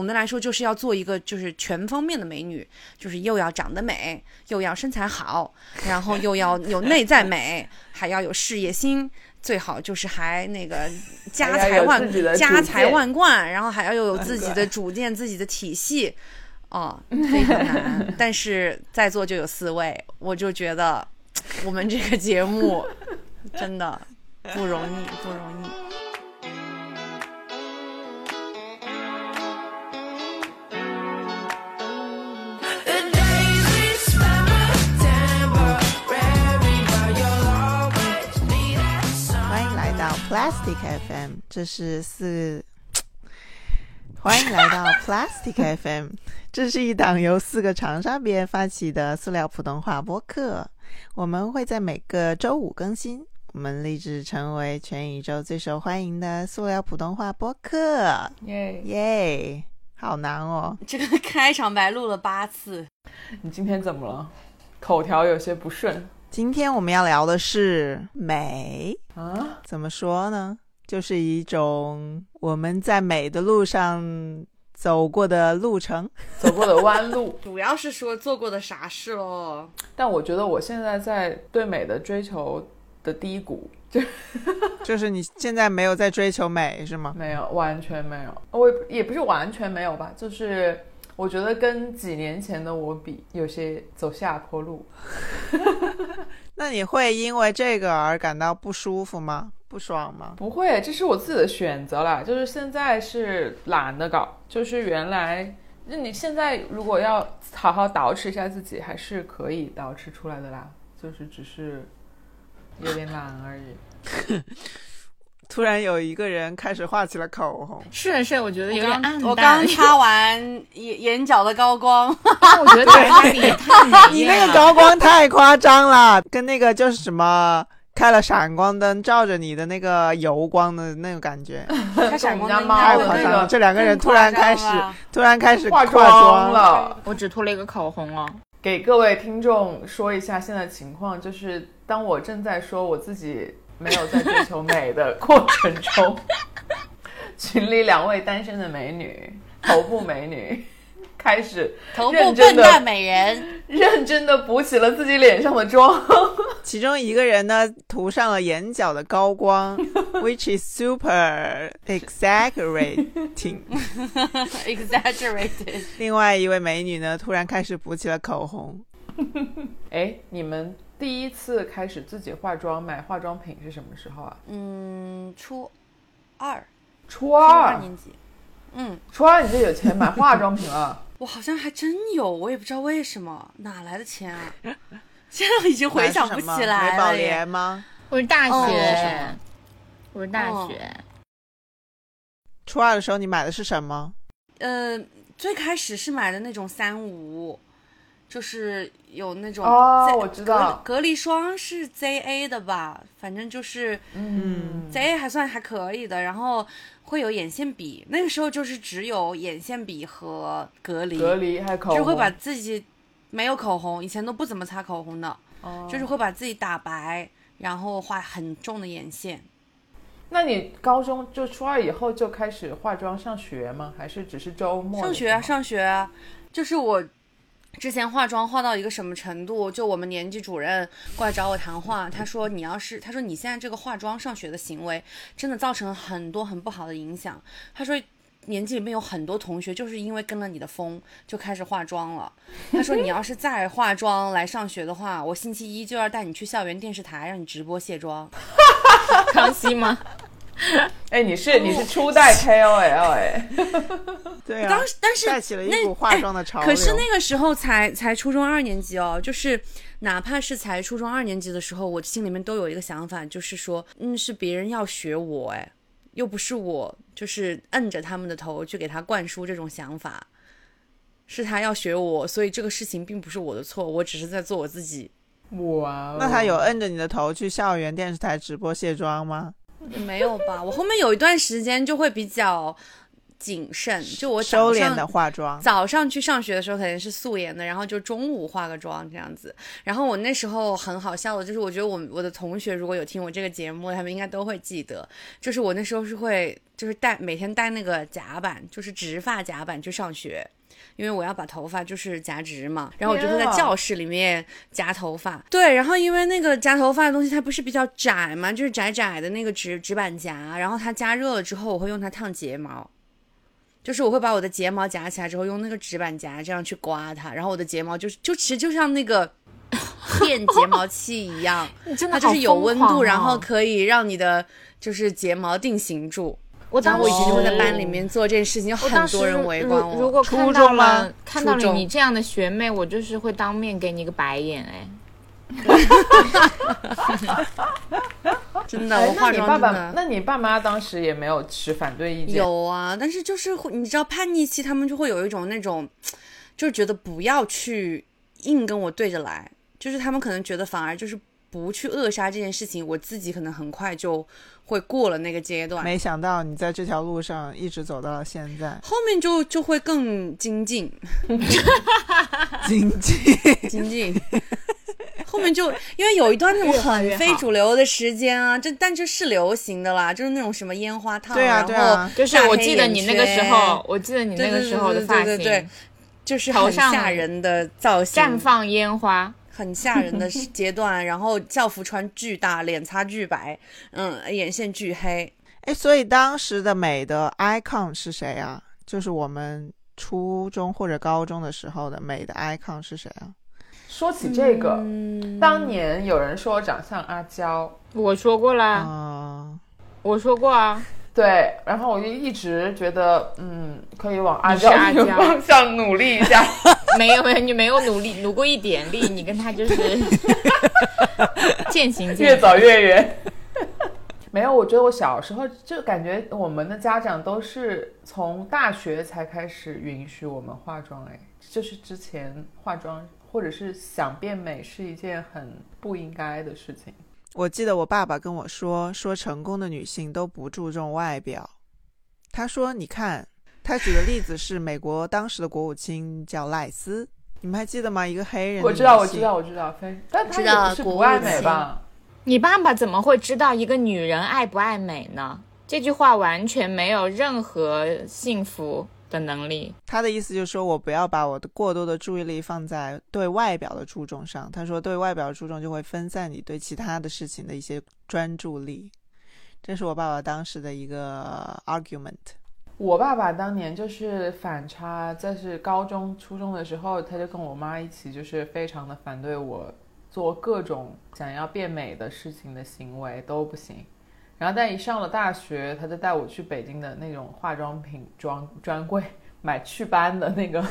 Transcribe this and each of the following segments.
总的来说，就是要做一个就是全方面的美女，就是又要长得美，又要身材好，然后又要有内在美，还要有事业心，最好就是还那个家财万家财万贯，然后还要有自己的主见、自己的体系。哦，非常难，但是在座就有四位，我就觉得我们这个节目真的不容易，不容易。Plastic FM，这是四。欢迎来到 Plastic FM，这是一档由四个长沙别发起的塑料普通话播客。我们会在每个周五更新。我们立志成为全宇宙最受欢迎的塑料普通话播客。耶！耶，好难哦！这个开场白录了八次，你今天怎么了？口条有些不顺今天我们要聊的是美。啊？怎么说呢？就是一种我们在美的路上走过的路程。走过的弯路。主要是说做过的傻事喽。但我觉得我现在在对美的追求的低谷，就 就是你现在没有在追求美是吗？没有，完全没有。我也也不是完全没有吧，就是我觉得跟几年前的我比，有些走下坡路。那你会因为这个而感到不舒服吗？不爽吗？不会，这是我自己的选择啦。就是现在是懒得搞，就是原来，那你现在如果要好好捯饬一下自己，还是可以捯饬出来的啦。就是只是有点懒而已。突然有一个人开始画起了口红，是是，我觉得有点暗淡。我刚擦完眼眼角的高光，我觉得大家比太你那个高光太夸张了，跟那个就是什么开了闪光灯照着你的那个油光的那种感觉，开闪光灯应太夸张了。这两个人突然开始突然开始化妆妆了。我只涂了一个口红哦。给各位听众说一下现在情况，就是当我正在说我自己没有在追求美的过程中，群里两位单身的美女，头部美女，开始头部认真的笨蛋美人，认真的补起了自己脸上的妆。其中一个人呢涂上了眼角的高光，which is super exaggerating。exaggerated。另外一位美女呢，突然开始补起了口红。哎，你们第一次开始自己化妆买化妆品是什么时候啊？嗯，初二，初初二二，年级。嗯，初二你就有钱买化妆品了？我好像还真有，我也不知道为什么，哪来的钱啊？现在已经回想不起美来宝了耶。莲吗？我是大哦学，我是大哦学。初二的时候你买的是什么？呃，最开始是买的那种三无，就是有那种哦我知道。隔隔离霜是 ZA 的吧，反正就是嗯，ZA 还算还可以的，然后会有眼线笔，那个时候就是只有眼线笔和隔离，隔离还有口红，就会把自己没有口红，以前都不怎么擦口红的，哦。就是会把自己打白，然后画很重的眼线。那你高中就初二以后就开始化妆上学吗？还是只是周末上学啊，上学啊，就是我之前化妆化到一个什么程度，就我们年级主任过来找我谈话，他说你要是，他说你现在这个化妆上学的行为，真的造成了很多很不好的影响。他说。年级里面有很多同学就是因为跟了你的风就开始化妆了。他说你要是再化妆来上学的话，我星期一就要带你去校园电视台让你直播卸妆。哈 哈康熙吗？哎，你是你是初代 KOL 哎，对啊当，时但是带起了一那股化妆的潮流。可是那个时候才才初中二年级哦，就是哪怕是才初中二年级的时候，我心里面都有一个想法，就是说，嗯，是别人要学我，哎，又不是我，就是摁着他们的头去给他灌输这种想法，是他要学我，所以这个事情并不是我的错，我只是在做我自己。哇哦，那他有摁着你的头去校园电视台直播卸妆吗？没有吧？我后面有一段时间就会比较谨慎，就我早上收敛的化妆。早上去上学的时候肯定是素颜的，然后就中午化个妆这样子。然后我那时候很好笑的，就是我觉得我我的同学如果有听我这个节目，他们应该都会记得，就是我那时候是会就是带每天带那个夹板，就是直发夹板去上学。因为我要把头发就是夹直嘛，然后我就会在教室里面夹头发。对，然后因为那个夹头发的东西它不是比较窄嘛，就是窄窄的那个直直板夹，然后它加热了之后，我会用它烫睫毛。就是我会把我的睫毛夹起来之后，用那个直板夹这样去刮它，然后我的睫毛就是就其实就像那个 电睫毛器一样，真的好它就是有温度，然后可以让你的就是睫毛定型住。我当时我以前就会在班里面做这件事情，有很多人围观如如我。初果看到中吗了看到了你这样的学妹，我就是会当面给你个白眼哎。真的，哎我化那你爸爸，那你爸妈当时也没有持反对意见？有啊，但是就是会，你知道叛逆期，他们就会有一种那种，就是觉得不要去硬跟我对着来，就是他们可能觉得反而就是不去扼杀这件事情，我自己可能很快就会过了那个阶段，没想到你在这条路上一直走到了现在，后面就就会更精进，精进。精进。后面就因为有一段那种很非主流的时间啊，这但这是流行的啦，就是那种什么烟花烫，对啊对啊。就是我记得你那个时候，我记得你那个时候的对发对对就是很吓人的造型，绽放烟花，很吓人的阶段，然后校服穿巨大，脸擦巨白，嗯，眼线巨黑。哎，所以当时的美的 icon 是谁啊？就是我们初中或者高中的时候的美的 icon 是谁啊？说起这个，嗯当年有人说我长相阿娇，我说过啦，啊、我说过啊，对，然后我就一直觉得，嗯，可以往阿娇这个方向努力一下。没有没有，你没有努力努过一点力，你跟他就是 渐行渐远。越走越远。没有，我觉得我小时候就感觉我们的家长都是从大学才开始允许我们化妆，哎，就是之前化妆或者是想变美是一件很不应该的事情。我记得我爸爸跟我说，说成功的女性都不注重外表。他说：“你看，他举的例子是美国当时的国务卿叫赖斯，你们还记得吗？一个黑人我知道，我知道，我知道，非，但他是不爱美吧？你爸爸怎么会知道一个女人爱不爱美呢？这句话完全没有任何幸福的能力。他的意思就是说我不要把我的过多的注意力放在对外表的注重上。他说，对外表的注重就会分散你对其他的事情的一些专注力。这是我爸爸当时的一个 argument。我爸爸当年就是反差，在是高中、初中的时候，他就跟我妈一起，就是非常的反对我做各种想要变美的事情的行为都不行。然后，但一上了大学，他就带我去北京的那种化妆品专专柜买祛斑的那个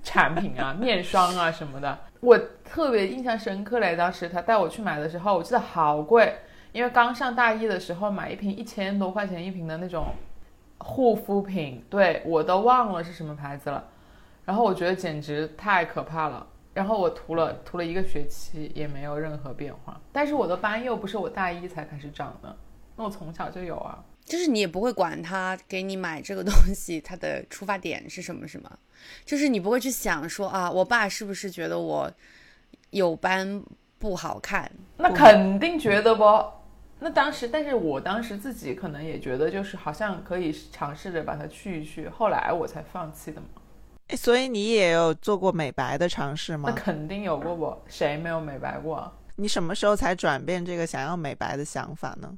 产品啊，面霜啊什么的。我特别印象深刻嘞，当时他带我去买的时候，我记得好贵，因为刚上大一的时候买一瓶一千多块钱一瓶的那种护肤品，对我都忘了是什么牌子了。然后我觉得简直太可怕了。然后我涂了涂了一个学期也没有任何变化，但是我的斑又不是我大一才开始长的，那我从小就有啊。就是你也不会管他给你买这个东西，他的出发点是什么，什么？就是你不会去想说啊，我爸是不是觉得我有斑不好看？那肯定觉得不。那当时，但是我当时自己可能也觉得，就是好像可以尝试着把它去一去，后来我才放弃的嘛。诶所以你也有做过美白的尝试吗那？肯定有过不？谁没有美白过啊？你什么时候才转变这个想要美白的想法呢？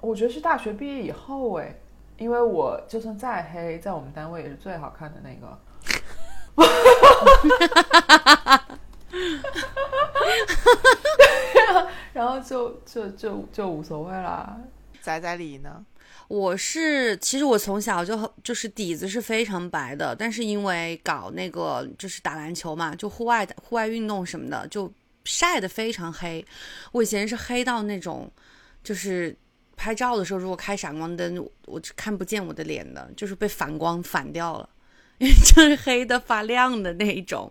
我觉得是大学毕业以后哎，因为我就算再黑，在我们单位也是最好看的那个。然后就就就就无所谓啦。仔仔里呢？我是其实我从小就很就是底子是非常白的，但是因为搞那个就是打篮球嘛，就户外户外运动什么的，就晒得非常黑。我以前是黑到那种，就是拍照的时候如果开闪光灯，我我看不见我的脸的，就是被反光反掉了。就是黑的发亮的那一种，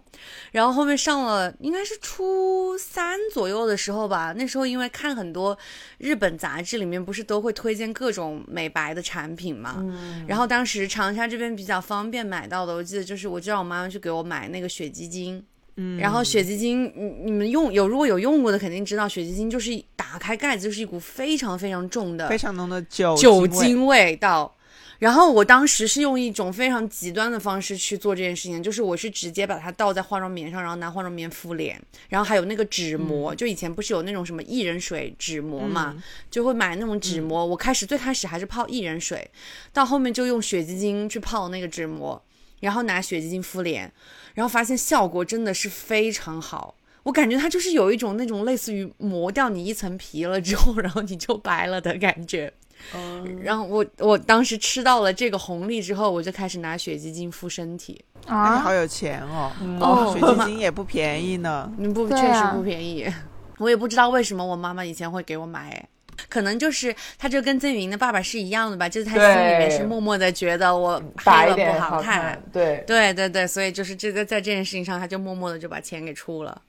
然后后面上了应该是初三左右的时候吧，那时候因为看很多日本杂志里面不是都会推荐各种美白的产品嘛，然后当时长沙这边比较方便买到的，我记得就是我就让我妈妈去给我买那个雪肌精，嗯，然后雪肌精，你你们用有如果有用过的肯定知道，雪肌精就是打开盖子就是一股非常非常重的非常浓的酒酒精味道。然后我当时是用一种非常极端的方式去做这件事情，就是我是直接把它倒在化妆棉上，然后拿化妆棉敷脸，然后还有那个纸膜，就以前不是有那种什么薏仁水纸膜嘛，就会买那种纸膜。我开始最开始还是泡薏仁水，到后面就用雪肌精去泡那个纸膜，然后拿雪肌精敷脸，然后发现效果真的是非常好。我感觉它就是有一种那种类似于磨掉你一层皮了之后，然后你就白了的感觉。然后我我当时吃到了这个红利之后，我就开始拿雪肌精敷身体。啊你好有钱哦，哦雪肌精也不便宜呢。嗯，不，确实不便宜。我也不知道为什么我妈妈以前会给我买，哎可能就是她就跟曾雨莹的爸爸是一样的吧，就是她心里面是默默的觉得我白了不点好看。对，对对对，所以就是这个在这件事情上，他就默默的就把钱给出了。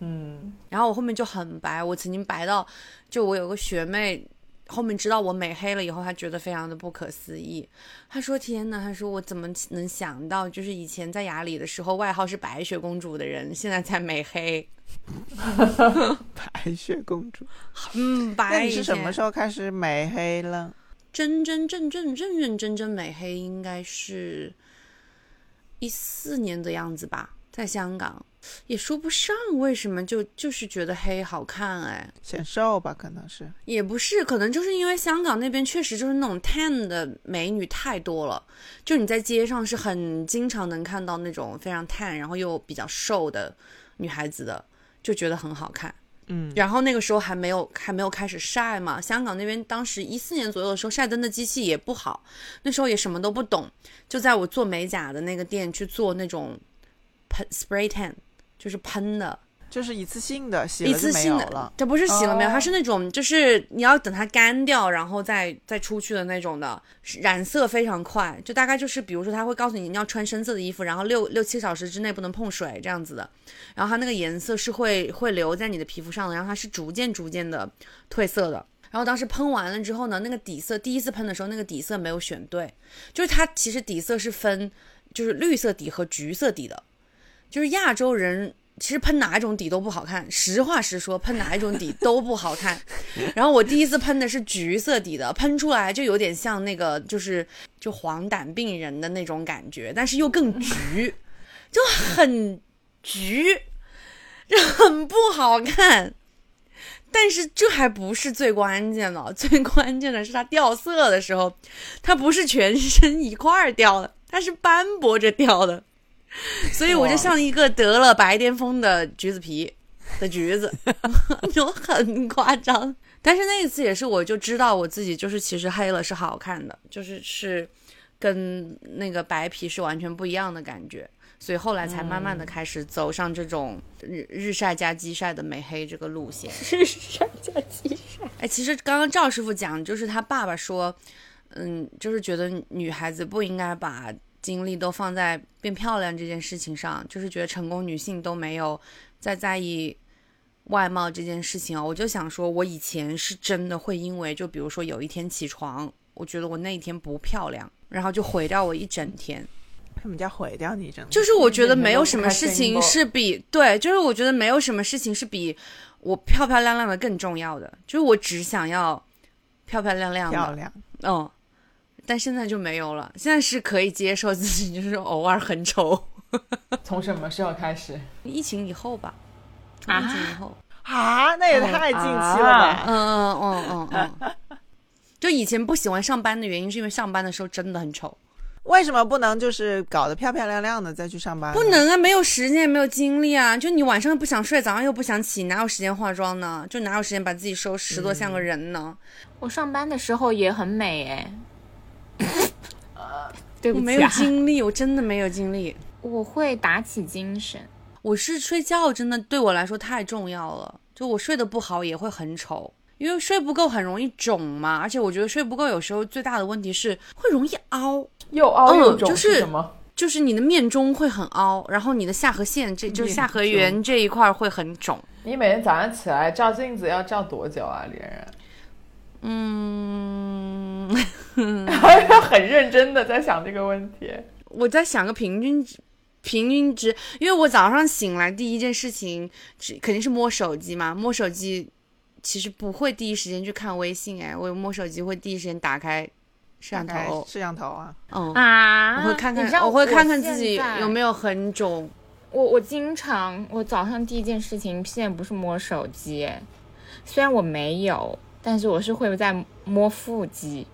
嗯，然后我后面就很白，我曾经白到，就我有个学妹，后面知道我美黑了以后，他觉得非常的不可思议。他说：“天呐，他说我怎么能想到，就是以前在雅里的时候，外号是白雪公主的人，现在才美黑。白雪公主，嗯，白以你是什么时候开始美黑了？真真正正认认真真美黑，应该是一四年的样子吧，在香港。”也说不上为什么就就是觉得黑好看哎，显瘦吧，可能是。也不是，可能就是因为香港那边确实就是那种 tan 的美女太多了，就你在街上是很经常能看到那种非常 tan，然后又比较瘦的女孩子的，就觉得很好看。嗯，然后那个时候还没有还没有开始晒嘛，香港那边当时一四年左右的时候，晒灯的机器也不好，那时候也什么都不懂，就在我做美甲的那个店去做那种喷 spray tan，就是喷的，就是一次性的，洗一次性的了。，这不是洗了没有，哦它是那种就是你要等它干掉，然后再再出去的那种的，染色非常快，就大概就是比如说它会告诉你你要穿深色的衣服，然后六六七小时之内不能碰水这样子的，然后它那个颜色是会会留在你的皮肤上的，然后它是逐渐逐渐的褪色的。然后当时喷完了之后呢，那个底色第一次喷的时候，那个底色没有选对，就是它其实底色是分就是绿色底和橘色底的，就是亚洲人其实喷哪一种底都不好看，实话实说，喷哪一种底都不好看。然后我第一次喷的是橘色底的，喷出来就有点像那个就是就黄疸病人的那种感觉，但是又更橘，就很橘，就很不好看。但是这还不是最关键的，最关键的是它掉色的时候，它不是全身一块儿掉的，它是斑驳着掉的，所以我就像一个得了白癜风的橘子皮的橘子，就很夸张。但是那一次也是，我就知道我自己就是其实黑了是好看的，就是是跟那个白皮是完全不一样的感觉。所以后来才慢慢的开始走上这种日日晒加激晒的美黑这个路线。日晒加鸡晒。哎，其实刚刚赵师傅讲，就是他爸爸说，嗯，就是觉得女孩子不应该把精力都放在变漂亮这件事情上，就是觉得成功女性都没有再在意外貌这件事情啊。我就想说，我以前是真的会因为，就比如说有一天起床，我觉得我那一天不漂亮，然后就毁掉我一整天。什么叫毁掉你整？就是我觉得没有什么事情是比对，就是我觉得没有什么事情是比我漂漂亮亮的更重要的。就是我只想要漂漂亮亮的，漂亮。嗯，但现在就没有了。现在是可以接受自己就是偶尔很丑。从什么时候开始？疫情以后吧，啊疫情以后，啊，那也太近期了吧？嗯嗯嗯嗯嗯，就以前不喜欢上班的原因是因为上班的时候真的很丑。为什么不能就是搞得漂漂亮亮的再去上班？不，能啊，没有时间，也没有精力啊。就你晚上不想睡，早上又不想起，哪有时间化妆呢？就哪有时间把自己收拾多像个人呢？我上班的时候也很美哎。对不起、我没有啊，精力，我真的没有精力。我会打起精神。我是睡觉真的对我来说太重要了，就我睡得不好也会很丑，因为睡不够很容易肿嘛。而且我觉得睡不够有时候最大的问题是会容易凹，又凹又肿嗯就是什么？就是你的面中会很凹，然后你的下颌线这就是下颌缘这一块会很肿。你每天早上起来照镜子要照多久啊，猎人？嗯，很认真的在想这个问题。我在想个平均值平均值，因为我早上醒来第一件事情只肯定是摸手机嘛，摸手机其实不会第一时间去看微信，哎，我摸手机会第一时间打开摄像头，摄像头啊，嗯，啊，我会看看我会看看自己有没有很肿。我我经常，我早上第一件事情现在不是摸手机，哎虽然我没有，但是我是会在摸腹肌，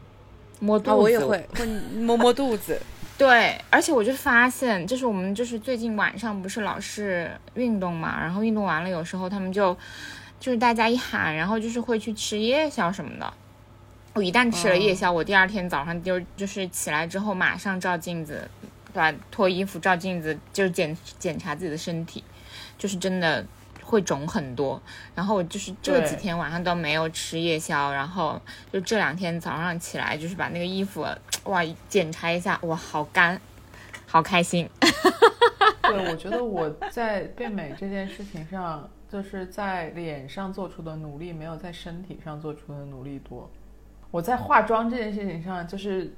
摸肚子。啊，我也会会摸摸肚子。对，而且我就发现，就是我们就是最近晚上不是老是运动嘛，然后运动完了，有时候他们就就是大家一喊，然后就是会去吃夜宵什么的。我一旦吃了夜宵，我第二天早上就就是起来之后马上照镜子，对吧？脱衣服照镜子，就是检检查自己的身体，就是真的会肿很多。然后我就是这几天晚上都没有吃夜宵，然后就这两天早上起来就是把那个衣服哇检查一下，哇好干，好开心。对，我觉得我在变美这件事情上，就是在脸上做出的努力，没有在身体上做出的努力多。我在化妆这件事情上，就是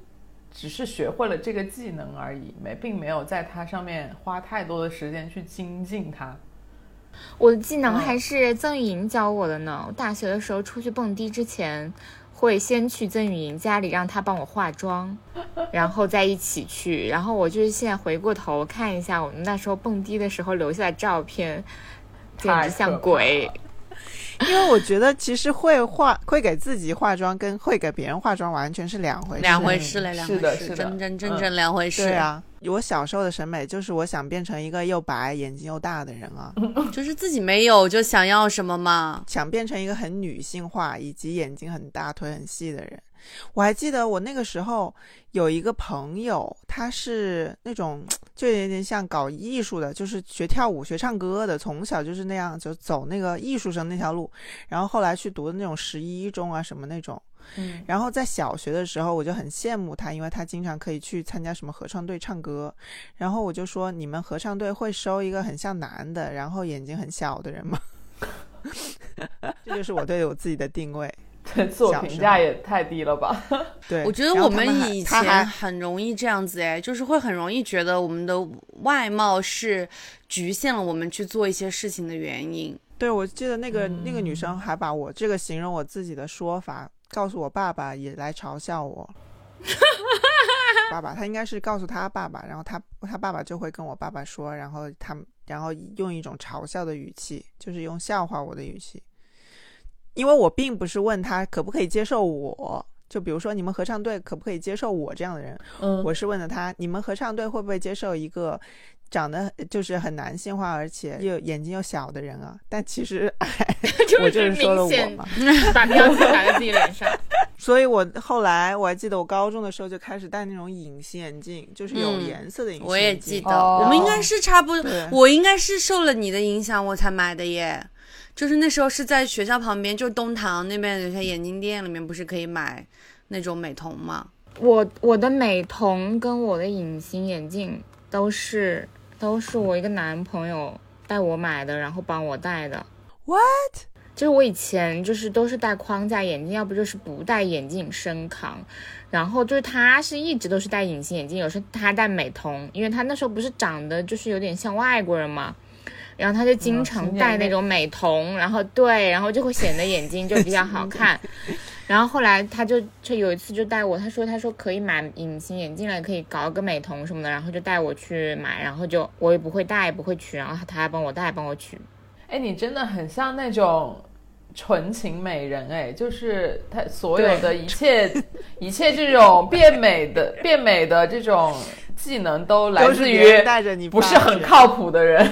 只是学会了这个技能而已，没并没有在它上面花太多的时间去精进它。我的技能还是曾雨莹教我的呢。我大学的时候出去蹦迪之前，会先去曾雨莹家里让她帮我化妆，然后再一起去。然后我就是现在回过头看一下我们那时候蹦迪的时候留下的照片，简直像鬼。因为我觉得其实会化会给自己化妆跟会给别人化妆完全是两回事。两回事嘞，两回事，是的是真真正嗯正两回事。对，啊，我小时候的审美就是我想变成一个又白眼睛又大的人啊，就是自己没有就想要什么嘛。想变成一个很女性化以及眼睛很大、腿很细的人。我还记得我那个时候有一个朋友，他是那种就有点像搞艺术的，就是学跳舞、学唱歌的，从小就是那样，就走那个艺术生那条路。然后后来去读的那种十一中啊什么那种。嗯，然后在小学的时候，我就很羡慕他，因为他经常可以去参加什么合唱队唱歌。然后我就说：“你们合唱队会收一个很像男的，然后眼睛很小的人吗？” 这就是我对我自己的定位。对自我评价也太低了吧？对，我觉得我们以前很容易这样子哎，就是会很容易觉得我们的外貌是局限了我们去做一些事情的原因。对我记得那个、那个女嗯生还把我这个形容我自己的说法告诉我爸爸，也来嘲笑我。爸爸，他应该是告诉他爸爸，然后他他爸爸就会跟我爸爸说，然后他们然后用一种嘲笑的语气，就是用笑话我的语气，因为我并不是问他可不可以接受我，就比如说你们合唱队可不可以接受我这样的人，嗯，我是问的他，你们合唱队会不会接受一个长得就是很男性化，而且又眼睛又小的人啊？但其实，哎，我就是说了我明显嘛。把标签打在自己脸上。所以我后来我还记得，我高中的时候就开始戴那种隐形眼镜，就是有嗯颜色的隐形眼镜我也。记得，哦我们应该是差不多，我应该是受了你的影响我才买的耶。就是那时候是在学校旁边，就东塘那边有些眼镜店里面，不是可以买那种美瞳吗？我我的美瞳跟我的隐形眼镜都是都是我一个男朋友带我买的，然后帮我戴的。What？就是我以前就是都是戴框架眼镜，要不就是不戴眼镜深扛。然后就是他是一直都是戴隐形眼镜，有时候他戴美瞳，因为他那时候不是长得就是有点像外国人嘛。然后他就经常戴那种美瞳，然后对，然后就会显得眼睛就比较好看。然后后来他就就有一次就带我，他说他说可以买隐形眼镜了，可以搞个美瞳什么的，然后就带我去买，然后就我也不会戴，也不会取，然后他他还帮我戴，帮我取。哎，你真的很像那种纯情美人哎，就是他所有的一切 一切这种变美的变美的这种技能都来自于带着你不是很靠谱的人。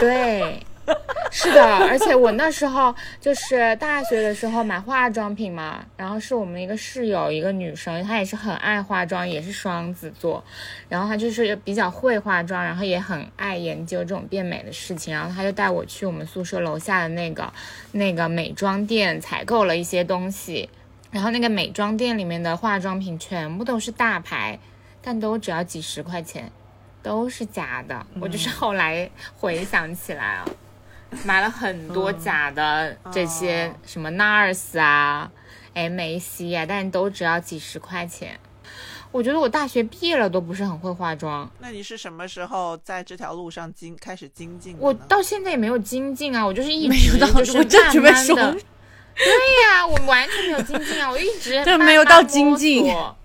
对，是的，而且我那时候就是大学的时候买化妆品嘛，然后是我们一个室友，一个女生，她也是很爱化妆，也是双子座，然后她就是比较会化妆，然后也很爱研究这种变美的事情，然后她就带我去我们宿舍楼下的那个那个美妆店采购了一些东西，然后那个美妆店里面的化妆品全部都是大牌，但都只要几十块钱。都是假的，我就是后来回想起来啊，买了很多假的这些什么 NARS 啊、MAC 啊，但都只要几十块钱。我觉得我大学毕业了都不是很会化妆，那你是什么时候在这条路上精开始精进？我到现在也没有精进啊，我就是一没有到直就是慢慢的说。对呀、我完全没有精进啊，我一直 对慢没有到精进索，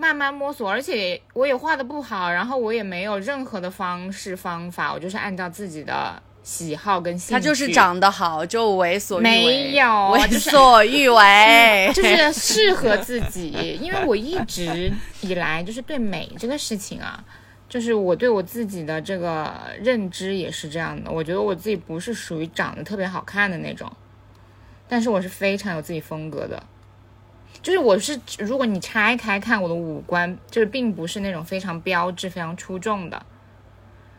慢慢摸索，而且我也画的不好，然后我也没有任何的方式方法，我就是按照自己的喜好跟兴趣，他就是长得好，就为所欲为，没有为所欲为，就是适合自己，因为我一直以来就是对美这个事情啊，就是我对我自己的这个认知也是这样的。我觉得我自己不是属于长得特别好看的那种，但是我是非常有自己风格的。就是我是，如果你拆开看我的五官，就是并不是那种非常标志、非常出众的，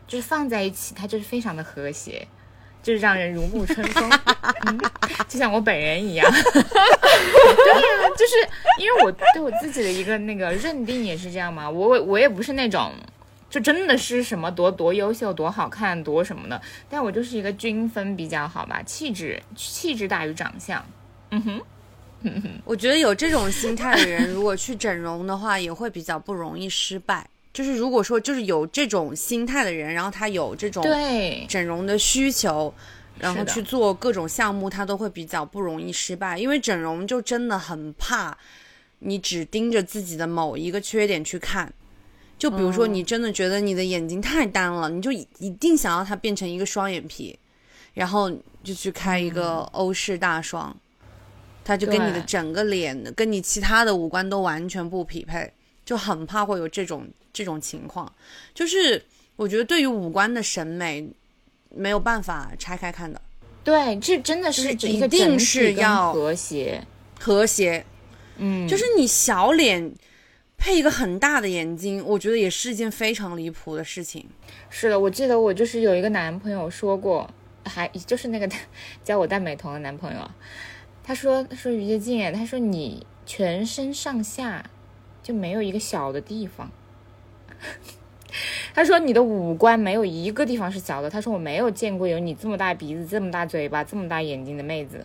就是放在一起，它就是非常的和谐，就是让人如沐春风，嗯，就像我本人一样。对呀、就是因为我对我自己的一个那个认定也是这样嘛，我我也不是那种就真的是什么多多优秀、多好看、多什么的，但我就是一个均分比较好吧，气质气质大于长相。嗯哼，我觉得有这种心态的人，如果去整容的话，也会比较不容易失败。就是如果说就是有这种心态的人，然后他有这种对，整容的需求，然后去做各种项目，他都会比较不容易失败。因为整容就真的很怕你只盯着自己的某一个缺点去看。就比如说，你真的觉得你的眼睛太单了，你就一一定想要它变成一个双眼皮，然后就去开一个欧式大双，它就跟你的整个脸跟你其他的五官都完全不匹配，就很怕会有这种这种情况。就是我觉得对于五官的审美没有办法拆开看的，对，这真的是是一个定是要和谐。和谐。嗯，就是你小脸配一个很大的眼睛，我觉得也是一件非常离谱的事情。是的，我记得我就是有一个男朋友说过，还就是那个 叫我戴美瞳的男朋友，他说他说于洁静，他说你全身上下就没有一个小的地方。他说你的五官没有一个地方是小的。他说我没有见过有你这么大鼻子、这么大嘴巴、这么大眼睛的妹子。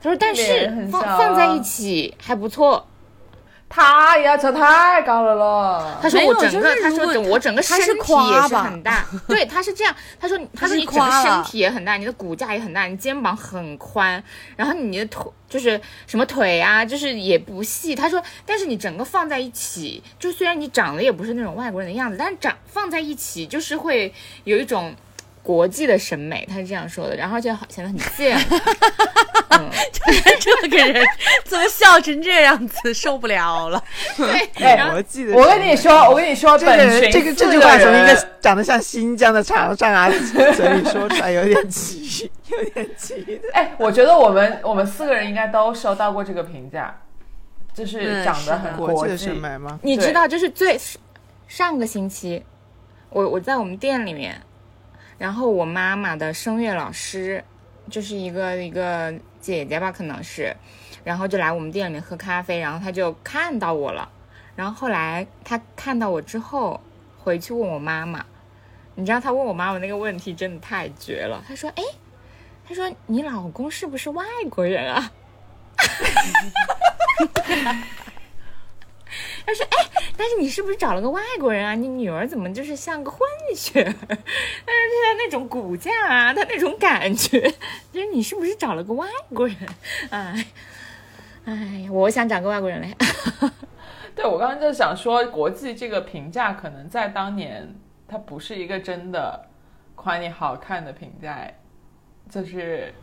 他说但是放小放在啊一起还不错。他要求太高了咯。他说我整个，他说整我整个身体也是很大，对，他是这样，他说他说是你整个身体也很大，你的骨架也很大，你肩膀很宽，然后你的腿就是什么腿啊，就是也不细。他说，但是你整个放在一起，就虽然你长得也不是那种外国人的样子，但是长放在一起就是会有一种。国际的审美，他是这样说的，然后就好显得很贱。嗯，这个人怎么笑成这样子，受不了了。对，哎然后我跟你说，我跟你说，这个人这个这句话从一人个长得像新疆的长沙啊嘴里说出来，有点奇，有点奇的。哎，我觉得我们我们四个人应该都收到过这个评价，就是嗯长得很国际的审。美吗？你知道，就是最上个星期，我我在我们店里面，然后我妈妈的声乐老师，就是一个一个姐姐吧，可能是，然后就来我们店里面喝咖啡，然后她就看到我了，然后后来她看到我之后，回去问我妈妈，你知道她问我妈妈那个问题真的太绝了，她说：“哎，她说你老公是不是外国人啊？” 他说：“哎，但是你是不是找了个外国人啊？你女儿怎么就是像个混血？但是她那种骨架啊，他那种感觉，就是你是不是找了个外国人？哎，哎，我想找个外国人嘞。对我刚刚就想说，国际这个评价可能在当年它不是一个真的夸你好看的评价，哎就是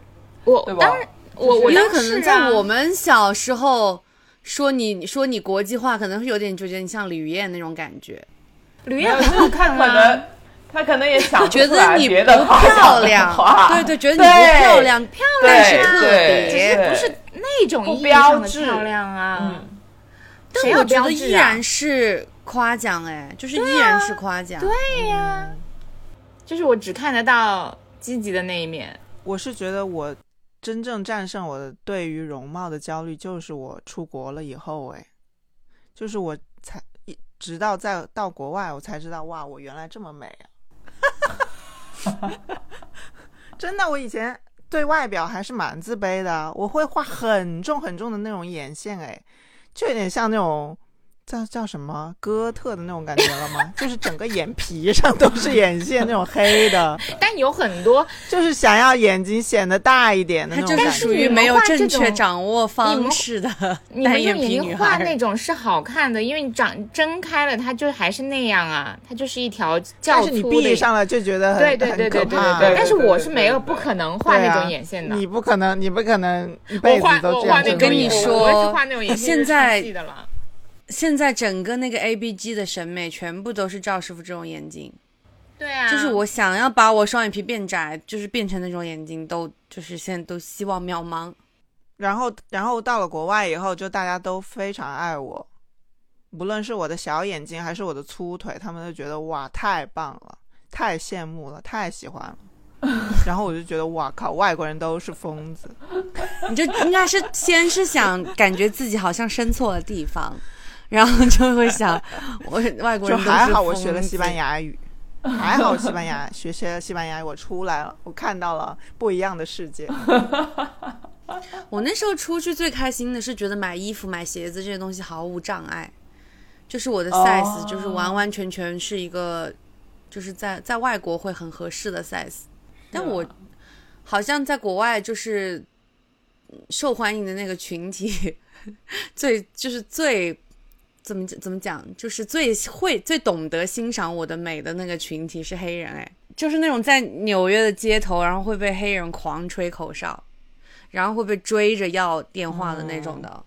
我对吧当然，我我因为当时可能在啊我们小时候说你说你国际化，可能是有点就觉得你像李雨燕那种感觉，吕没有燕很好看他可啊，能他可能也想不觉得你不漂亮，对对，觉得你不漂亮，漂亮是特别。是不是那种不意义上的标志漂亮啊。嗯，但我觉得依然是夸奖，哎，就是依然是夸奖。对呀、就是我只看得到积极的那一面。我是觉得我真正战胜我的对于容貌的焦虑，就是我出国了以后，哎，就是我才一直到在到国外，我才知道哇，我原来这么美啊！真的，我以前对外表还是蛮自卑的，我会画很重很重的那种眼线，哎，就有点像那种叫叫什么哥特的那种感觉了吗？就是整个眼皮上都是眼线那种黑的，但有很多就是想要眼睛显得大一点的那种感觉。就是属于没有正确掌握方式的你们单眼画那孩。种是好看的，因为你长睁开了，它就还是那样啊，它就是一条较但是你。闭上了就觉得很对对对对对对对但是我是对没有对不可能画那种眼线的。你不可能，你不可能一我辈子画都这样我画那种跟你说我是画那种眼线是现在唱戏的了。现在整个那个 A B G 的审美全部都是赵师傅这种眼睛，对啊，就是我想要把我双眼皮变窄，就是变成那种眼睛，都就是现在都希望渺茫。然后，然后到了国外以后，就大家都非常爱我，无论是我的小眼睛还是我的粗腿，他们都觉得哇太棒了，太羡慕了，太喜欢了。然后我就觉得哇靠，外国人都是疯子。你就应该是先是想感觉自己好像生错了地方，然后就会想，我外国就人还好我学了西班牙语，还好西班牙学学了西班牙语，我出来了，我看到了不一样的世界。我那时候出去最开心的是觉得买衣服、买鞋子这些东西毫无障碍，就是我的 size 就是完完全全是一个，就是在在外国会很合适的 size，但我好像在国外就是嗯受欢迎的那个群体，最就是最怎么怎么讲，就是最会最懂得欣赏我的美的那个群体是黑人，哎，就是那种在纽约的街头，然后会被黑人狂吹口哨。然后会被追着要电话的那种的。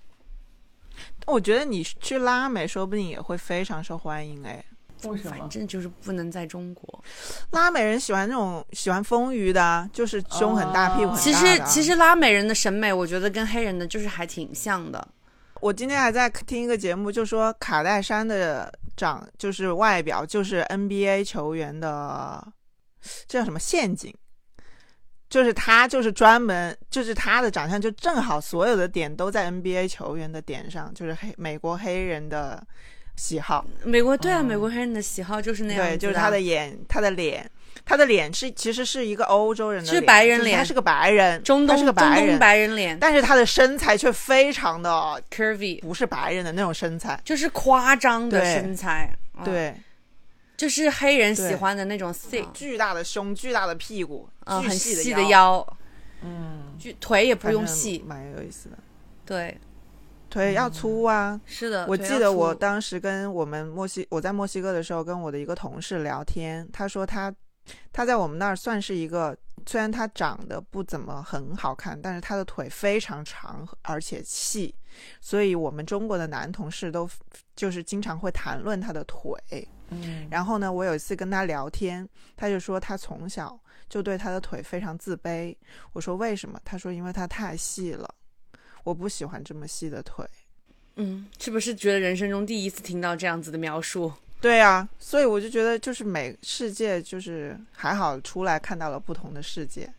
我觉得你去拉美说不定也会非常受欢迎哎。为什么反？正就是不能在中国。拉美人喜欢那种喜欢丰腴的啊，就是胸很大、屁股。其实其实拉美人的审美，我觉得跟黑人的就是还挺像的。我今天还在听一个节目，就说卡戴珊的长就是外表就是 NBA 球员的，这叫什么陷阱？就是他就是专门就是他的长相就正好所有的点都在 NBA 球员的点上，就是黑美国黑人的喜好。美国对啊，美国黑人的喜好就是那样子对，就是他的眼，他的脸，他的脸是其实是一个欧洲人的是，白人脸。就是他是个白人，中东他是个中东白人，白人脸。但是他的身材却非常的 curvy，不是白人的那种身材。就是夸张的身材。嗯，对，就是黑人喜欢的那种 thick，巨大的胸，巨大的屁股，嗯，很细的腰，嗯，巨腿也不用细。蛮有意思的。对，腿要粗啊！是的。我记得我当时跟我们墨西我在墨西哥的时候，跟我的一个同事聊天，他说他他在我们那儿算是一个，虽然他长得不怎么很好看，但是他的腿非常长而且细，所以我们中国的男同事都就是经常会谈论他的腿。嗯，然后呢，我有一次跟他聊天，他就说他从小就对他的腿非常自卑。我说为什么？他说因为他太细了，我不喜欢这么细的腿。嗯，是不是觉得人生中第一次听到这样子的描述？对啊，所以我就觉得就是每世界就是还好出来看到了不同的世界。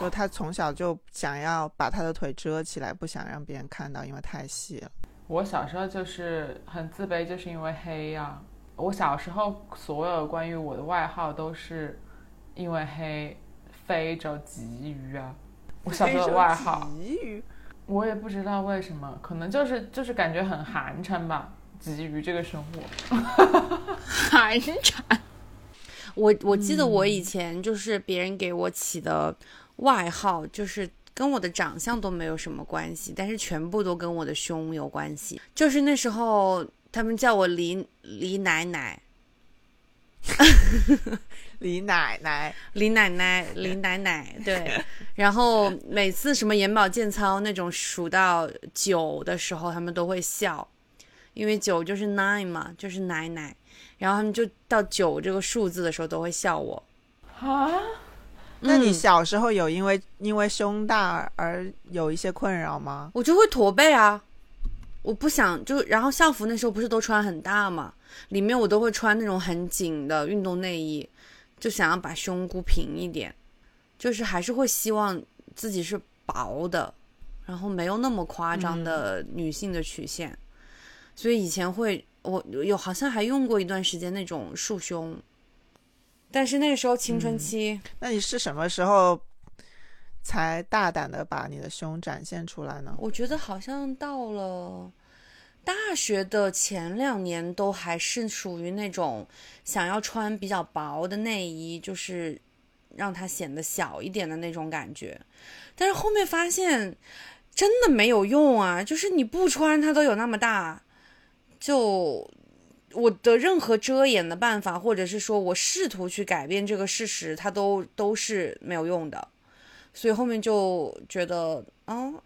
就他从小就想要把他的腿遮起来，不想让别人看到，因为太细了。我小时候就是很自卑，就是因为黑呀、我小时候所有关于我的外号都是因为黑，非洲鲫鱼啊。我小时候的外号，我也不知道为什么，可能就是就是感觉很寒碜吧。鲫鱼这个生物，寒碜。我我记得我以前就是别人给我起的外号，就是跟我的长相都没有什么关系，但是全部都跟我的胸有关系。就是那时候他们叫我李李奶奶，李奶奶，李奶奶，李奶奶，对。然后每次什么眼保健操那种数到九的时候，他们都会笑，因为九就是 nine 嘛，就是奶奶。然后他们就到九这个数字的时候都会笑我。啊，那你嗯小时候有因为因为胸大而有一些困扰吗？我就会驼背啊，我不想就，然后校服那时候不是都穿很大嘛，里面我都会穿那种很紧的运动内衣，就想要把胸箍平一点，就是还是会希望自己是薄的，然后没有那么夸张的女性的曲线，所以以前会我有好像还用过一段时间那种束胸，但是那个时候青春期。那你是什么时候才大胆的把你的胸展现出来呢？我觉得好像到了大学的前两年都还是属于那种想要穿比较薄的内衣，就是让它显得小一点的那种感觉。但是后面发现真的没有用啊，就是你不穿它都有那么大，就我的任何遮掩的办法，或者是说我试图去改变这个事实，它都都是没有用的。所以后面就觉得，嗯，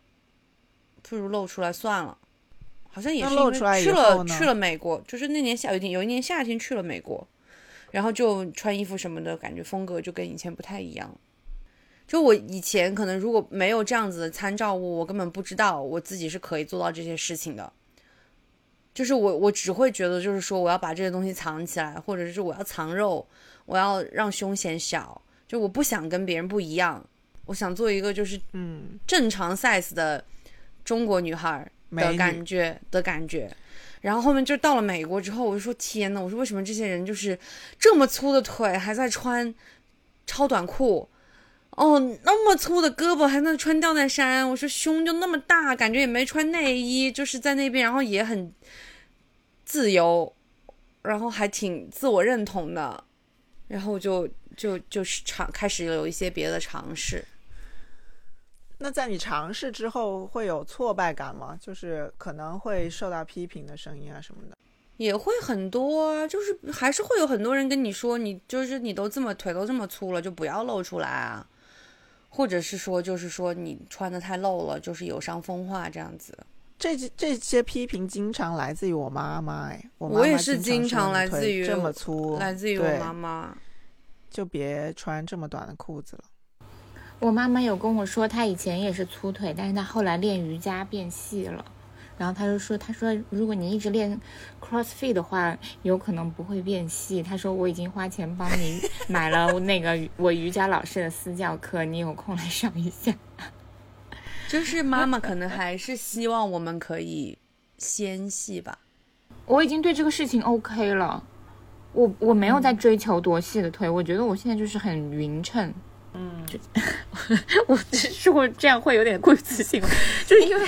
不如露出来算了。好像也是因为那露出来以去了去了美国，就是那年夏有一年有一年夏天去了美国，然后就穿衣服什么的感觉风格就跟以前不太一样。就我以前可能如果没有这样子的参照物，我根本不知道我自己是可以做到这些事情的。就是我我只会觉得就是说我要把这些东西藏起来，或者是我要藏肉，我要让胸显小，就我不想跟别人不一样，我想做一个就是嗯，正常 size 的中国女孩儿的感觉的感觉。然后后面就到了美国之后，我就说天呐，我说为什么这些人就是这么粗的腿还在穿超短裤？哦，那么粗的胳膊还能穿吊带衫，我说胸就那么大，感觉也没穿内衣，就是在那边，然后也很自由，然后还挺自我认同的，然后就就就是尝开始有一些别的尝试。那在你尝试之后会有挫败感吗？就是可能会受到批评的声音啊什么的。也会很多啊，就是还是会有很多人跟你说，你就是你都这么腿都这么粗了，就不要露出来啊，或者是说就是说你穿的太露了，就是有伤风化这样子。这这些批评经常来自于我妈妈，哎，我也是经经常来自于这么粗，来自于我妈妈。就别穿这么短的裤子了。我妈妈有跟我说，她以前也是粗腿，但是她后来练瑜伽变细了。然后她就说：“她说如果你一直练 CrossFit 的话，有可能不会变细。”她说：“我已经花钱帮你买了 那个我瑜伽老师的私教课，你有空来上一下。就是妈妈可能还是希望我们可以纤细吧。”我已经对这个事情 OK 了，我我没有在追求多细的腿，我觉得我现在就是很匀称。嗯，就 我只是说这样会有点过于自信了，就是因为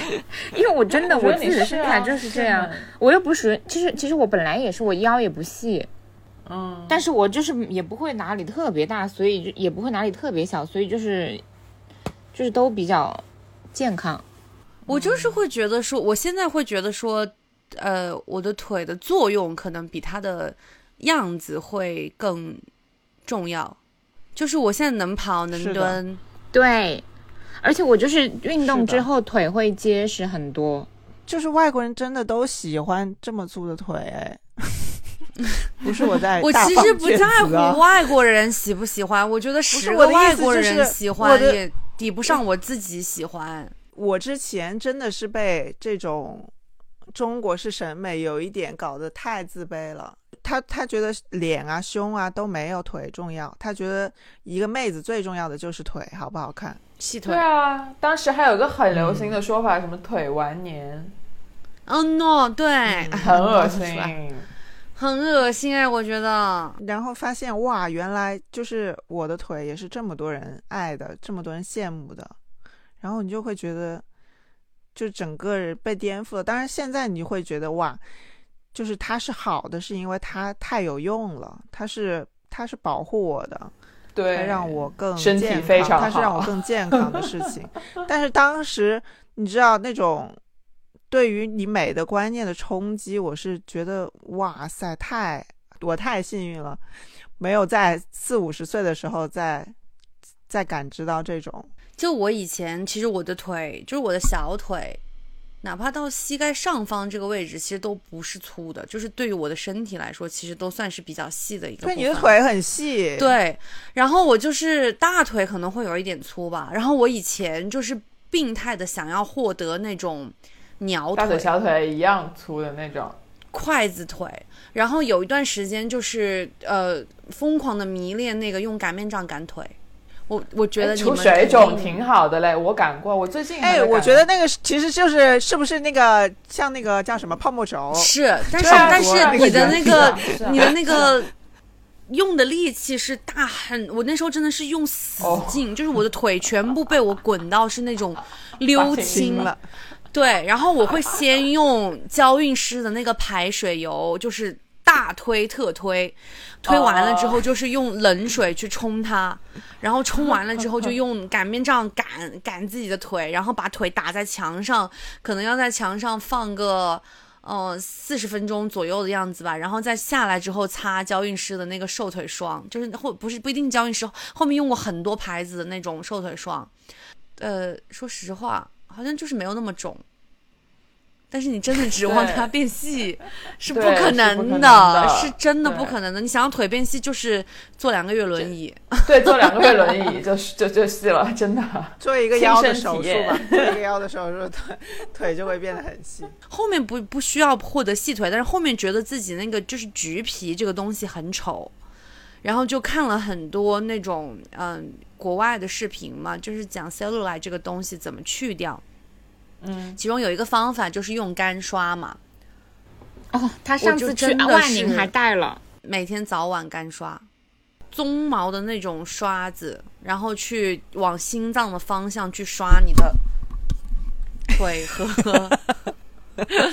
因为我真的我自己身材就是这样，是我又不属于，其实其实我本来也是，我腰也不细，嗯，但是我就是也不会哪里特别大，所以就也不会哪里特别小，所以就是就是都比较健康。我就是会觉得说，我现在会觉得说，呃，我的腿的作用可能比它的样子会更重要。就是我现在能跑能蹲，对，而且我就是运动之后腿会结实很多。就是外国人真的都喜欢这么粗的腿，哎，不是我在我其实不在乎外国人喜不喜欢，我觉得十个我外国人喜欢也抵不上我自己喜欢。我之前真的是被这种中国式审美有一点搞得太自卑了。他他觉得脸啊、胸啊都没有腿重要，他觉得一个妹子最重要的就是腿好不好看。细腿对啊，当时还有个很流行的说法，什么腿完年，哦、no，对，嗯很恶心。很恶心哎，我觉得。然后发现哇，原来就是我的腿也是这么多人爱的，这么多人羡慕的，然后你就会觉得，就整个人被颠覆了。当然现在你会觉得哇，就是它是好的，是因为它太有用了，它是它是保护我的，它对，让我更身体非常它是让我更健康的事情。但是当时你知道那种对于你美的观念的冲击，我是觉得哇塞，太我太幸运了，没有在四五十岁的时候再再感知到这种。就我以前，其实我的腿，就是我的小腿，哪怕到膝盖上方这个位置，其实都不是粗的，就是对于我的身体来说，其实都算是比较细的一个部对，你的腿很细，，对，然后我就是大腿可能会有一点粗吧，然后我以前就是病态的想要获得那种鸟腿大腿、小腿一样粗的那种。筷子腿，然后有一段时间就是呃疯狂的迷恋那个用擀面杖擀腿。我我觉得你们水肿挺好的嘞，我感过，我最近还哎，我觉得那个其实就是是不是那个像那个叫什么泡沫轴？是，但是但是你的那个啊你的那个用的力气是大很，我那时候真的是用死哦劲，就是我的腿全部被我滚到是那种溜青了，对，然后我会先用娇韵诗的那个排水油，就是大推特推，推完了之后就是用冷水去冲它，然后冲完了之后就用擀面杖擀擀自己的腿，然后把腿打在墙上，可能要在墙上放个。嗯，四十分钟左右的样子吧，然后再下来之后擦娇韵诗的那个瘦腿霜，就是后不是不一定娇韵诗，后面用过很多牌子的那种瘦腿霜，呃，说实话，好像就是没有那么肿。但是你真的指望它变细 是不可能的，是真的不可能的。你想要腿变细，就是坐两个月轮椅。对，坐两个月轮椅 就就就细了，真的。做一个腰的手术吧，做一个腰的手术，腿腿就会变得很细。后面不不需要获得细腿，但是后面觉得自己那个就是橘皮这个东西很丑，然后就看了很多那种嗯国外的视频嘛，就是讲 cellulite 这个东西怎么去掉。嗯，其中有一个方法就是用干刷嘛，哦，他上次去万宁还带了，每天早晚干刷，鬃毛的那种刷子，然后去往心脏的方向去刷你的 腿和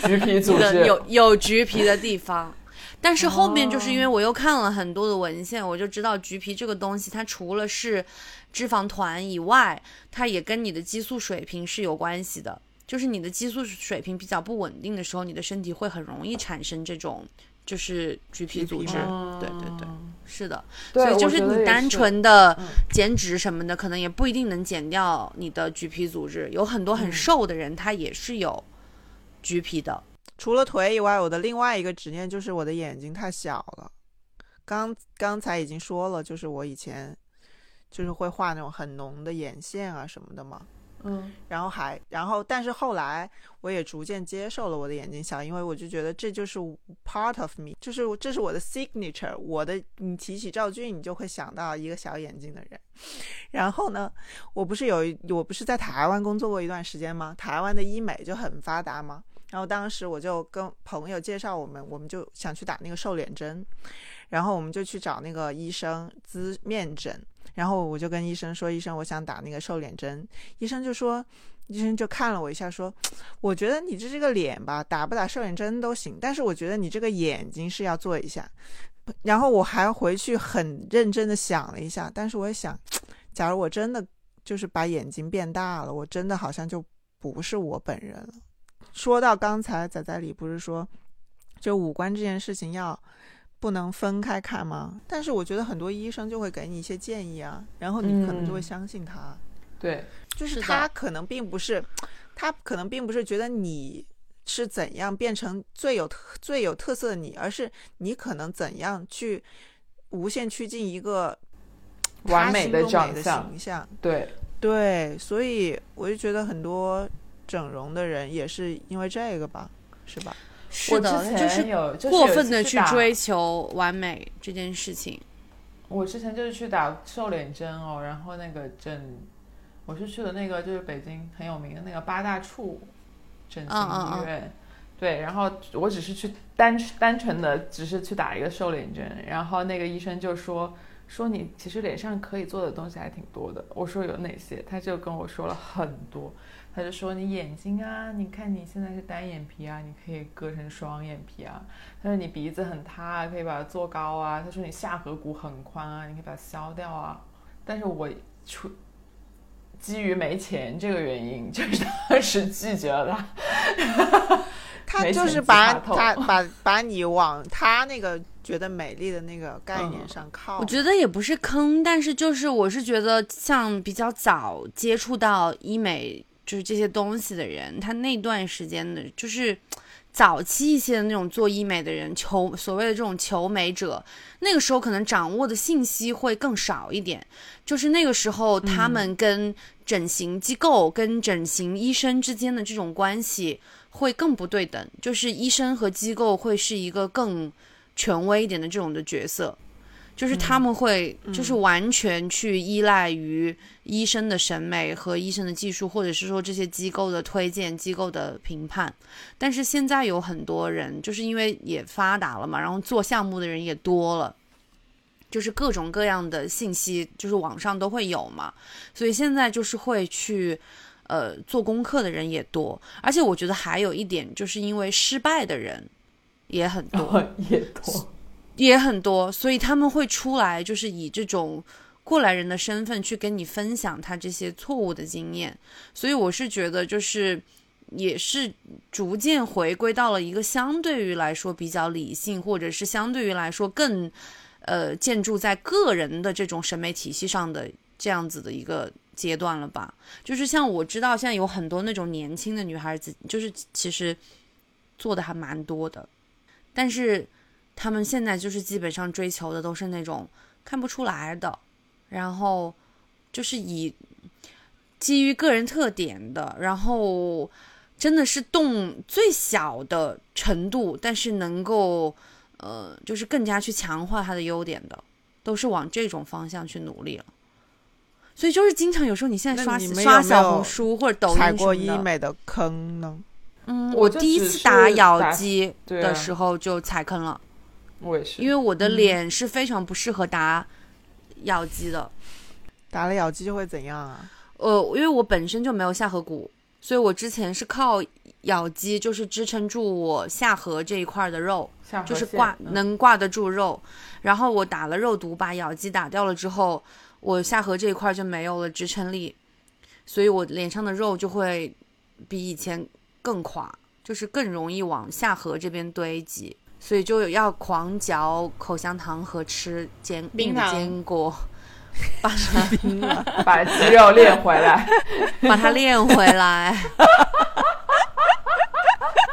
橘皮组织。有有橘皮的地方。但是后面就是因为我又看了很多的文献，我就知道橘皮这个东西，它除了是脂肪团以外，它也跟你的激素水平是有关系的。就是你的激素水平比较不稳定的时候，你的身体会很容易产生这种就是橘皮组织。嗯对对对，是的。所以就是你单纯的嗯减脂什么的，可能也不一定能减掉你的橘皮组织。有很多很嗯瘦的人，他也是有橘皮的。除了腿以外，我的另外一个执念就是我的眼睛太小了。刚刚才已经说了，就是我以前就是会画那种很浓的眼线啊什么的嘛。嗯然后还，然后但是后来我也逐渐接受了我的眼睛小，因为我就觉得这就是 part of me，就是这是我的 signature，我的你提起赵俊，你就会想到一个小眼睛的人。然后呢，我不是有一我不是在台湾工作过一段时间吗？台湾的医美就很发达嘛。然后当时我就跟朋友介绍我们，我们就想去打那个瘦脸针，然后我们就去找那个医生咨面诊，然后我就跟医生说，医生我想打那个瘦脸针，医生就说，医生就看了我一下，说，我觉得你这这个脸吧，打不打瘦脸针都行，但是我觉得你这个眼睛是要做一下。然后我还回去很认真的想了一下，但是我也想，假如我真的就是把眼睛变大了，我真的好像就不是我本人了。说到刚才仔仔里不是说，就五官这件事情要不能分开看吗？但是我觉得很多医生就会给你一些建议啊，然后你可能就会嗯相信他。对，就是他可能并不是，他可能并不是觉得你是怎样变成最有特最有特色的你，而是你可能怎样去无限趋近一个 完美的长相形象。对，对，所以我就觉得很多整容的人也是因为这个吧，是吧？是的，就是有过分的去追求完美这件事情。我之前就是去打瘦脸针哦，然后那个诊，我是去的那个就是北京很有名的那个八大处整形嗯嗯嗯医院，对，然后我只是去单单纯的只是去打一个瘦脸针，然后那个医生就说说你其实脸上可以做的东西还挺多的，我说有哪些，他就跟我说了很多。他就说你眼睛啊，你看你现在是单眼皮啊，你可以割成双眼皮啊。他说你鼻子很塌啊，可以把它做高啊。他说你下颌骨很宽啊，你可以把它削掉啊。但是我出基于没钱这个原因，就是当时拒绝了 他。他就是把他把 把你往他那个觉得美丽的那个概念嗯上靠。我觉得也不是坑，但是就是我是觉得像比较早接触到医美就是这些东西的人，他那段时间的，就是早期一些的那种做医美的人，求所谓的这种求美者，那个时候可能掌握的信息会更少一点，就是那个时候他们跟整形机构、跟整形医生之间的这种关系会更不对等，就是医生和机构会是一个更权威一点的这种的角色。就是他们会，就是完全去依赖于医生的审美和医生的技术，或者是说这些机构的推荐、机构的评判。但是现在有很多人，就是因为也发达了嘛，然后做项目的人也多了，就是各种各样的信息，就是网上都会有嘛，所以现在就是会去。呃做功课的人也多，而且我觉得还有一点，就是因为失败的人也很多，也多。也很多，所以他们会出来，就是以这种过来人的身份去跟你分享他这些错误的经验。所以我是觉得，就是也是逐渐回归到了一个相对于来说比较理性，或者是相对于来说更呃建筑在个人的这种审美体系上的这样子的一个阶段了吧。就是像我知道现在有很多那种年轻的女孩子，就是其实做的还蛮多的，但是。他们现在就是基本上追求的都是那种看不出来的，然后就是以基于个人特点的，然后真的是动最小的程度，但是能够呃，就是更加去强化他的优点的，都是往这种方向去努力了。所以就是经常有时候你现在刷刷小红书或者抖音踩过什么的医美的坑呢？嗯，我第一次打咬肌的时候就踩坑了。我也是，因为我的嗯脸是非常不适合打咬肌的。打了咬肌就会怎样啊？呃，因为我本身就没有下颌骨，所以我之前是靠咬肌，就是支撑住我下颌这一块的肉，就是挂嗯能挂得住肉。然后我打了肉毒，把咬肌打掉了之后，我下颌这一块就没有了支撑力，所以我脸上的肉就会比以前更垮，就是更容易往下颌这边堆积。所以就要狂嚼口香糖和吃坚硬的槟榔坚果，把它 把肌肉练回来。把它练回来。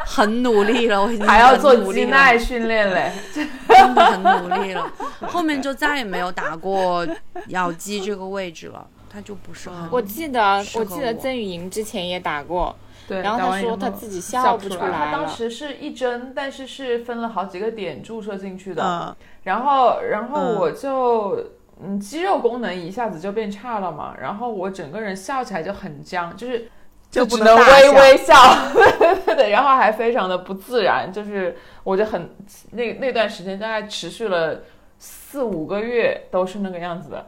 很努力了，我已经还要做耐训练嘞。真的很努力了。后面就再也没有打过咬肌这个位置了，它就不是很。我记得，我记得曾雨莹之前也打过，对，然后他说他自己笑笑不出来。他当时是一针，但是是分了好几个点注射进去的。嗯，然后，然后嗯我就嗯肌肉功能一下子就变差了嘛，然后我整个人笑起来就很僵，就是就不只能微微笑，对对对，然后还非常的不自然，就是我就很那那段时间大概持续了四五个月都是那个样子的，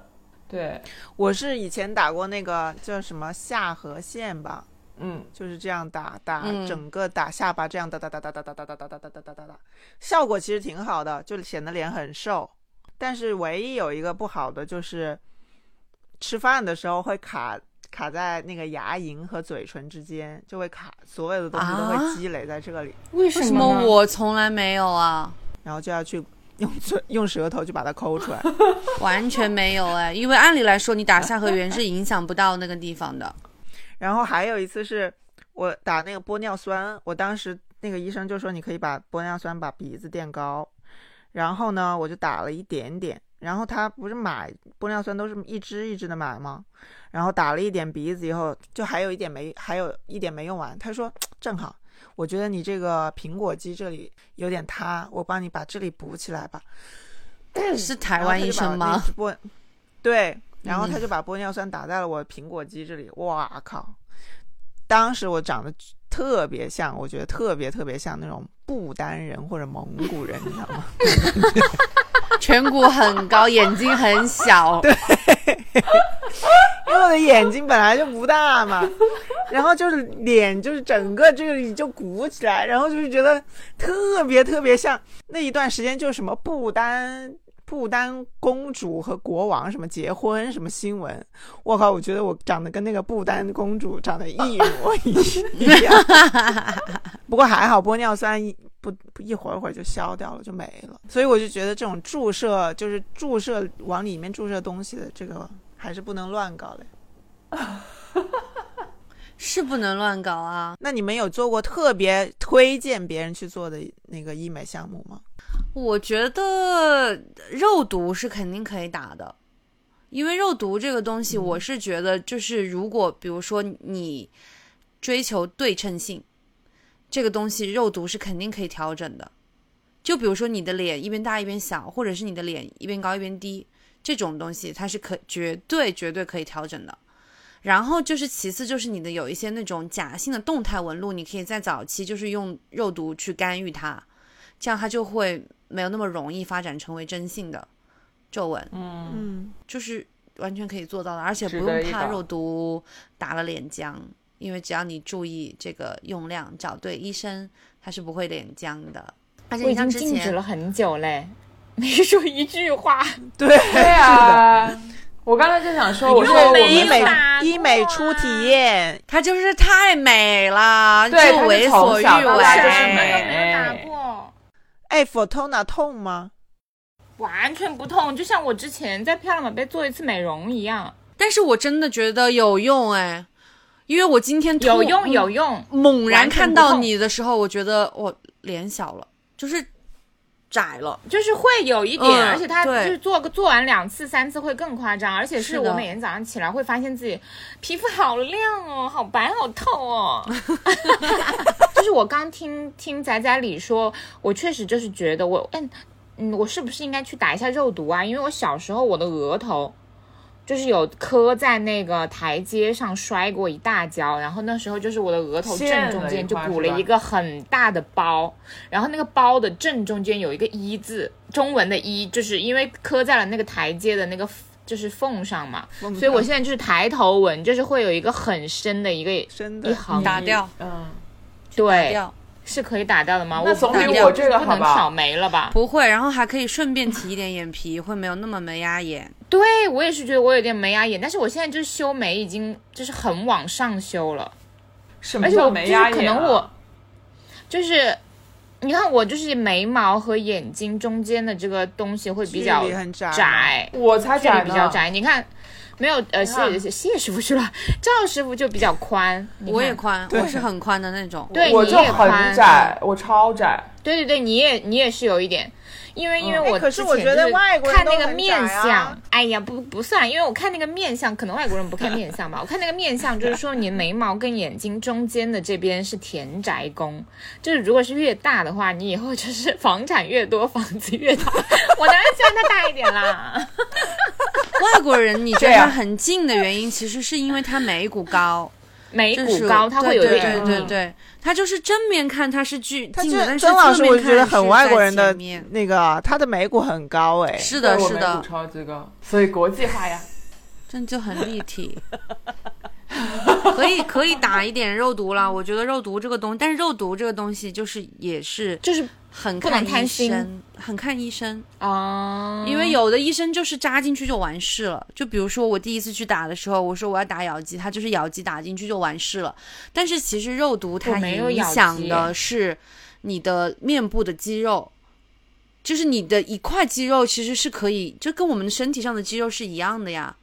对，我是以前打过那个叫什么下颌线吧，嗯，就是这样打打嗯。整个打下巴，这样打打打打打打打打打打打打打打打，效果其实挺好的，就显得脸很瘦。但是唯一有一个不好的就是，吃饭的时候会卡卡在那个牙龈和嘴唇之间，就会卡，所有的东西都啊？会积累在这里，为为什么？我从来没有啊？然后就要去用嘴用舌头去把它抠出来。完全没有哎，因为按理来说，你打下颌缘是影响不到那个地方的。然后还有一次是我打那个玻尿酸，我当时那个医生就说你可以把玻尿酸把鼻子垫高，然后呢我就打了一点点，然后他不是买玻尿酸都是一支一支的买吗？然后打了一点鼻子以后，就还有一点没还有一点没用完，他说正好。我觉得你这个苹果肌这里有点塌，我帮你把这里补起来吧。是台湾医生吗？？玻对，然后嗯他就把玻尿酸打在了我苹果肌这里，哇靠！当时我长得特别像，我觉得特别特别像那种不丹人或者蒙古人，你知道吗？颧骨很高，眼睛很小，对 因为我的眼睛本来就不大嘛，然后就是脸就是整个这里就鼓起来，然后就是觉得特别特别像那一段时间，就什么不丹不丹公主和国王什么结婚什么新闻，我靠，我觉得我长得跟那个不丹公主长得一模一样。不过还好玻尿酸一不不一会儿会儿就消掉了，就没了。所以我就觉得这种注射就是注射往里面注射东西的这个还是不能乱搞嘞。是不能乱搞啊！那你们有做过特别推荐别人去做的那个医美项目吗？我觉得肉毒是肯定可以打的，因为肉毒这个东西，我是觉得就是如果比如说你追求对称性，这个东西肉毒是肯定可以调整的。就比如说你的脸一边大一边小，或者是你的脸一边高一边低，这种东西它是可绝对绝对可以调整的。然后就是其次就是你的有一些那种假性的动态纹路，你可以在早期就是用肉毒去干预它，这样它就会没有那么容易发展成为真性的皱纹，嗯，嗯，就是完全可以做到的，而且不用怕肉毒打了脸僵，因为只要你注意这个用量，找对医生，它是不会脸僵的。而且我已经你像之前静止了很久嘞，没说一句话。对对啊，我刚才就想说，我说我医美医美初体验，她就是太美了，就为所欲为就是为。哎，Fortuna 痛吗？完全不痛，就像我之前在漂亮宝贝做一次美容一样，但是我真的觉得有用哎，因为我今天有用有用。猛然看到你的时候，我觉得我脸小了，就是窄了。就是会有一点，嗯而且它就是做个做完两次三次会更夸张，而且是我每天早上起来会发现自己皮肤好亮哦，好白好透哦。就是我刚听听仔仔里说，我确实就是觉得我嗯嗯，我是不是应该去打一下肉毒啊？因为我小时候我的额头。就是有磕在那个台阶上摔过一大跤，然后那时候就是我的额头正中间就鼓了一个很大的包，然后那个包的正中间有一个一字，中文的“一”，就是因为磕在了那个台阶的那个就是缝上嘛，所以我现在就是抬头纹，就是会有一个很深的一个深的一行打掉，嗯，对，是可以打掉的吗？那我总比不打掉我这个好吧不能挑眉了吧？不会，然后还可以顺便提一点眼皮，会没有那么眉压眼。对我也是觉得我有点眉压眼，但是我现在就是修眉已经就是很往上修了。什么叫而且我就是眉压眼、啊？可能我就是，你看我就是眉毛和眼睛中间的这个东西会比较窄窄，我才距离窄。比较窄。你看，没有呃，谢谢谢师傅去了，赵师傅就比较宽，我也宽，对我是很宽的那种。对你我就很也宽窄，我超窄。对对对，你也你也是有一点，因为因为嗯我哎可是之前我觉得就是外国人都看那个面相，哎呀不不算，因为我看那个面相，可能外国人不看面相吧，我看那个面相就是说你眉毛跟眼睛中间的这边是田宅宫，就是如果是越大的话，你以后就是 房产越多，房子越大。我当然希望它大一点啦。外国人你觉得很近的原因，其实是因为他眉骨高，眉就是骨高，它会有一对点对对对，他就是正面看他是巨但是这曾老师，侧面我觉得很外国人的那个，他的眉骨很高哎，是的，是的骨，超级高，所以国际化呀。这就很立体。可以可以打一点肉毒了，我觉得肉毒这个东，但是肉毒这个东西就是也是就是很不能看医贪心生，很看医生，啊，因为有的医生就是扎进去就完事了。就比如说我第一次去打的时候，我说我要打咬肌，他就是咬肌打进去就完事了。但是其实肉毒它影响的是你的面部的肌肉。就是你的一块肌肉其实是可以，就跟我们身体上的肌肉是一样的呀，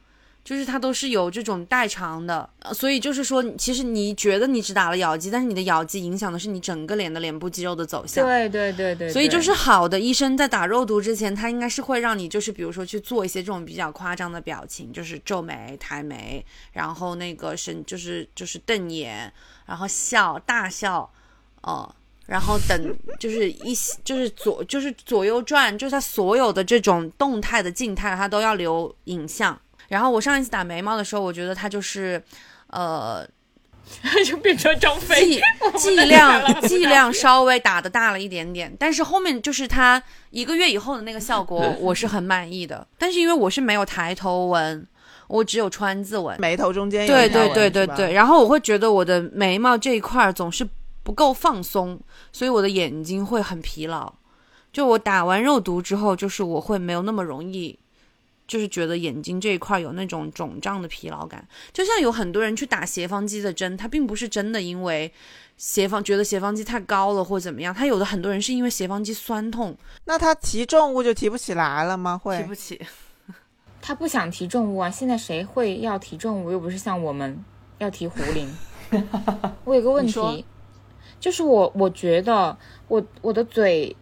就是它都是有这种代偿的，呃所以就是说，其实你觉得你只打了咬肌，但是你的咬肌影响的是你整个脸的脸部肌肉的走向。对对对对，对所以就是好的医生在打肉毒之前，他应该是会让你就是比如说去做一些这种比较夸张的表情，就是皱眉、抬眉，然后那个神就是就是瞪眼，然后笑大笑，哦、然后等就是一就是左就是左右转，就是他所有的这种动态的静态，他都要留影像。然后我上一次打眉毛的时候，我觉得它就是，呃，就变成张飞剂 剂量剂量稍微打的大了一点点，但是后面就是它一个月以后的那个效果，我是很满意的。但是因为我是没有抬头纹，我只有川字纹，眉头中间有对对对对对，然后我会觉得我的眉毛这一块儿总是不够放松，所以我的眼睛会很疲劳。就我打完肉毒之后，就是我会没有那么容易，就是觉得眼睛这一块有那种肿胀的疲劳感。就像有很多人去打斜方肌的针，他并不是真的因为斜方觉得斜方肌太高了或怎么样，他有的很多人是因为斜方肌酸痛，那他提重物就提不起来了吗？会提不起。他不想提重物啊，现在谁会要提重物？又不是像我们要提壶铃。我有个问题，就是我我觉得我我的嘴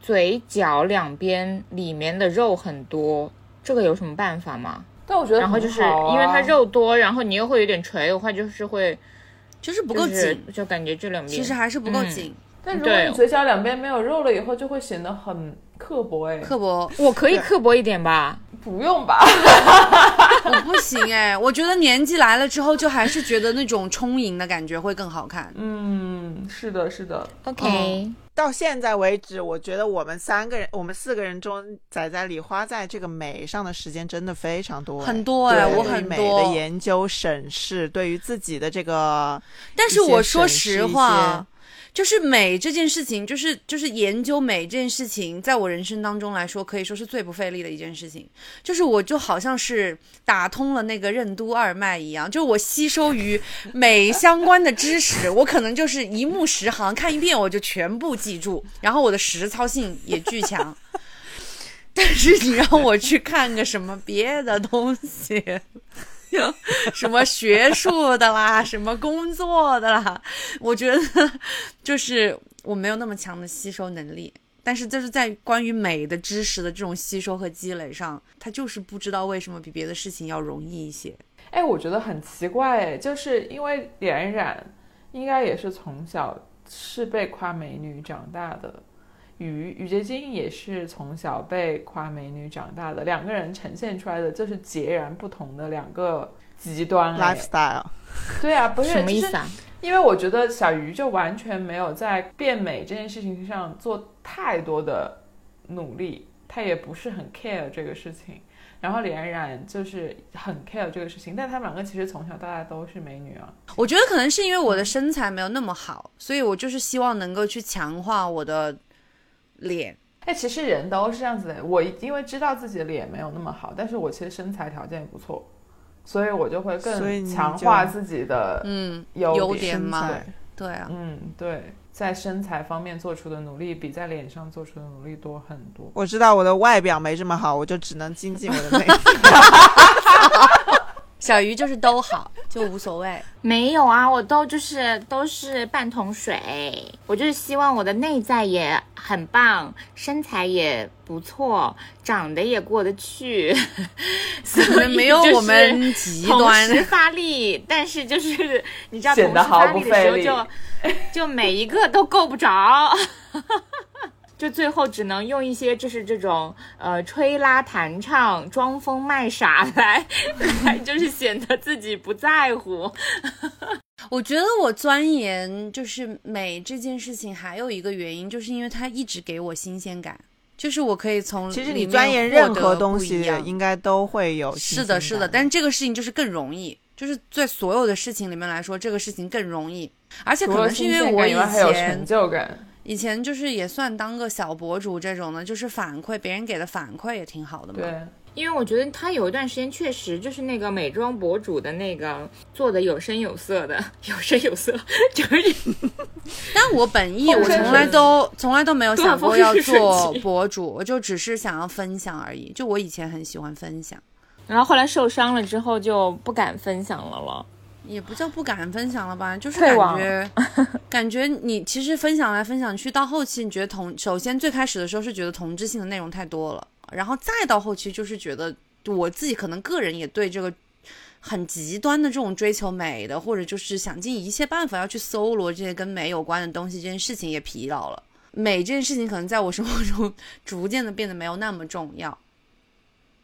嘴角两边里面的肉很多，这个有什么办法吗？但我觉得然后就是因为它肉多，然后你又会有点垂的话，就是会就是不不够紧，就感觉这两边其实还是不够嗯紧。但如果你嘴角两边没有肉了以后，就会显得很刻薄哎。刻薄，我可以刻薄一点吧？不用吧？我不行哎，我觉得年纪来了之后，就还是觉得那种充盈的感觉会更好看。嗯，是的，是的。OK，、到现在为止，我觉得我们三个人，我们四个人中，仔仔里花在这个美上的时间真的非常多，很多哎、对我很美的研究审视，对于自己的这个，但是我说实话些，就是美这件事情，就是就是研究美这件事情，在我人生当中来说，可以说是最不费力的一件事情。就是我就好像是打通了那个任督二脉一样，就我吸收于美相关的知识，我可能就是一目十行，看一遍我就全部记住，然后我的实操性也巨强。但是你让我去看个什么别的东西，什么学术的啦，什么工作的啦，我觉得就是我没有那么强的吸收能力。但是就是在关于美的知识的这种吸收和积累上，他就是不知道为什么比别的事情要容易一些。哎，我觉得很奇怪，哎，就是因为脸染应该也是从小是被夸美女长大的，于于洁晶也是从小被夸美女长大的，两个人呈现出来的就是截然不同的两个极端。哎 lifestyle。对啊，不是就是什么意思啊？因为我觉得小鱼就完全没有在变美这件事情上做太多的努力，他也不是很 care 这个事情。然后李冉冉就是很 care 这个事情，但他们两个其实从小到大都是美女啊。我觉得可能是因为我的身材没有那么好，所以我就是希望能够去强化我的脸。哎，其实人都是这样子的。我因为知道自己的脸没有那么好，但是我其实身材条件也不错，所以我就会所以更强化自己的嗯，优优点点嘛身材对啊，嗯，对，在身材方面做出的努力比在脸上做出的努力多很多。我知道我的外表没这么好，我就只能精进我的内。小鱼就是都好，就无所谓。没有啊，我都就是都是半桶水。我就是希望我的内在也很棒，身材也不错，长得也过得去，所以没有我们极同端。时发力，但是就是你知道，同时发力的不费力时候就就每一个都够不着。就最后只能用一些就是这种呃吹拉弹唱、装疯卖傻来 来，就是显得自己不在乎。我觉得我钻研就是美这件事情，还有一个原因，就是因为它一直给我新鲜感，就是我可以从其实你钻研任何东西应该都会有是的，是的，但是这个事情就是更容易，就是在所有的事情里面来说，这个事情更容易，而且可能是因为我以前就感。以前就是也算当个小博主这种的，就是反馈别人给的反馈也挺好的嘛。对，因为我觉得他有一段时间确实就是那个美妆博主的那个做的有声有色的，有声有色，就是 但我本意我从来都从来都没有想过要做博主，我就只是想要分享而已。就我以前很喜欢分享，然后后来受伤了之后就不敢分享了了。也不叫不敢分享了吧，就是感觉 感觉你其实分享来分享去，到后期你觉得同首先最开始的时候是觉得同质性的内容太多了，然后再到后期就是觉得我自己可能个人也对这个。很极端的这种追求美的，或者就是想尽一切办法要去搜罗这些跟美有关的东西，这件事情也疲劳了。美这件事情可能在我生活中 逐渐的变得没有那么重要，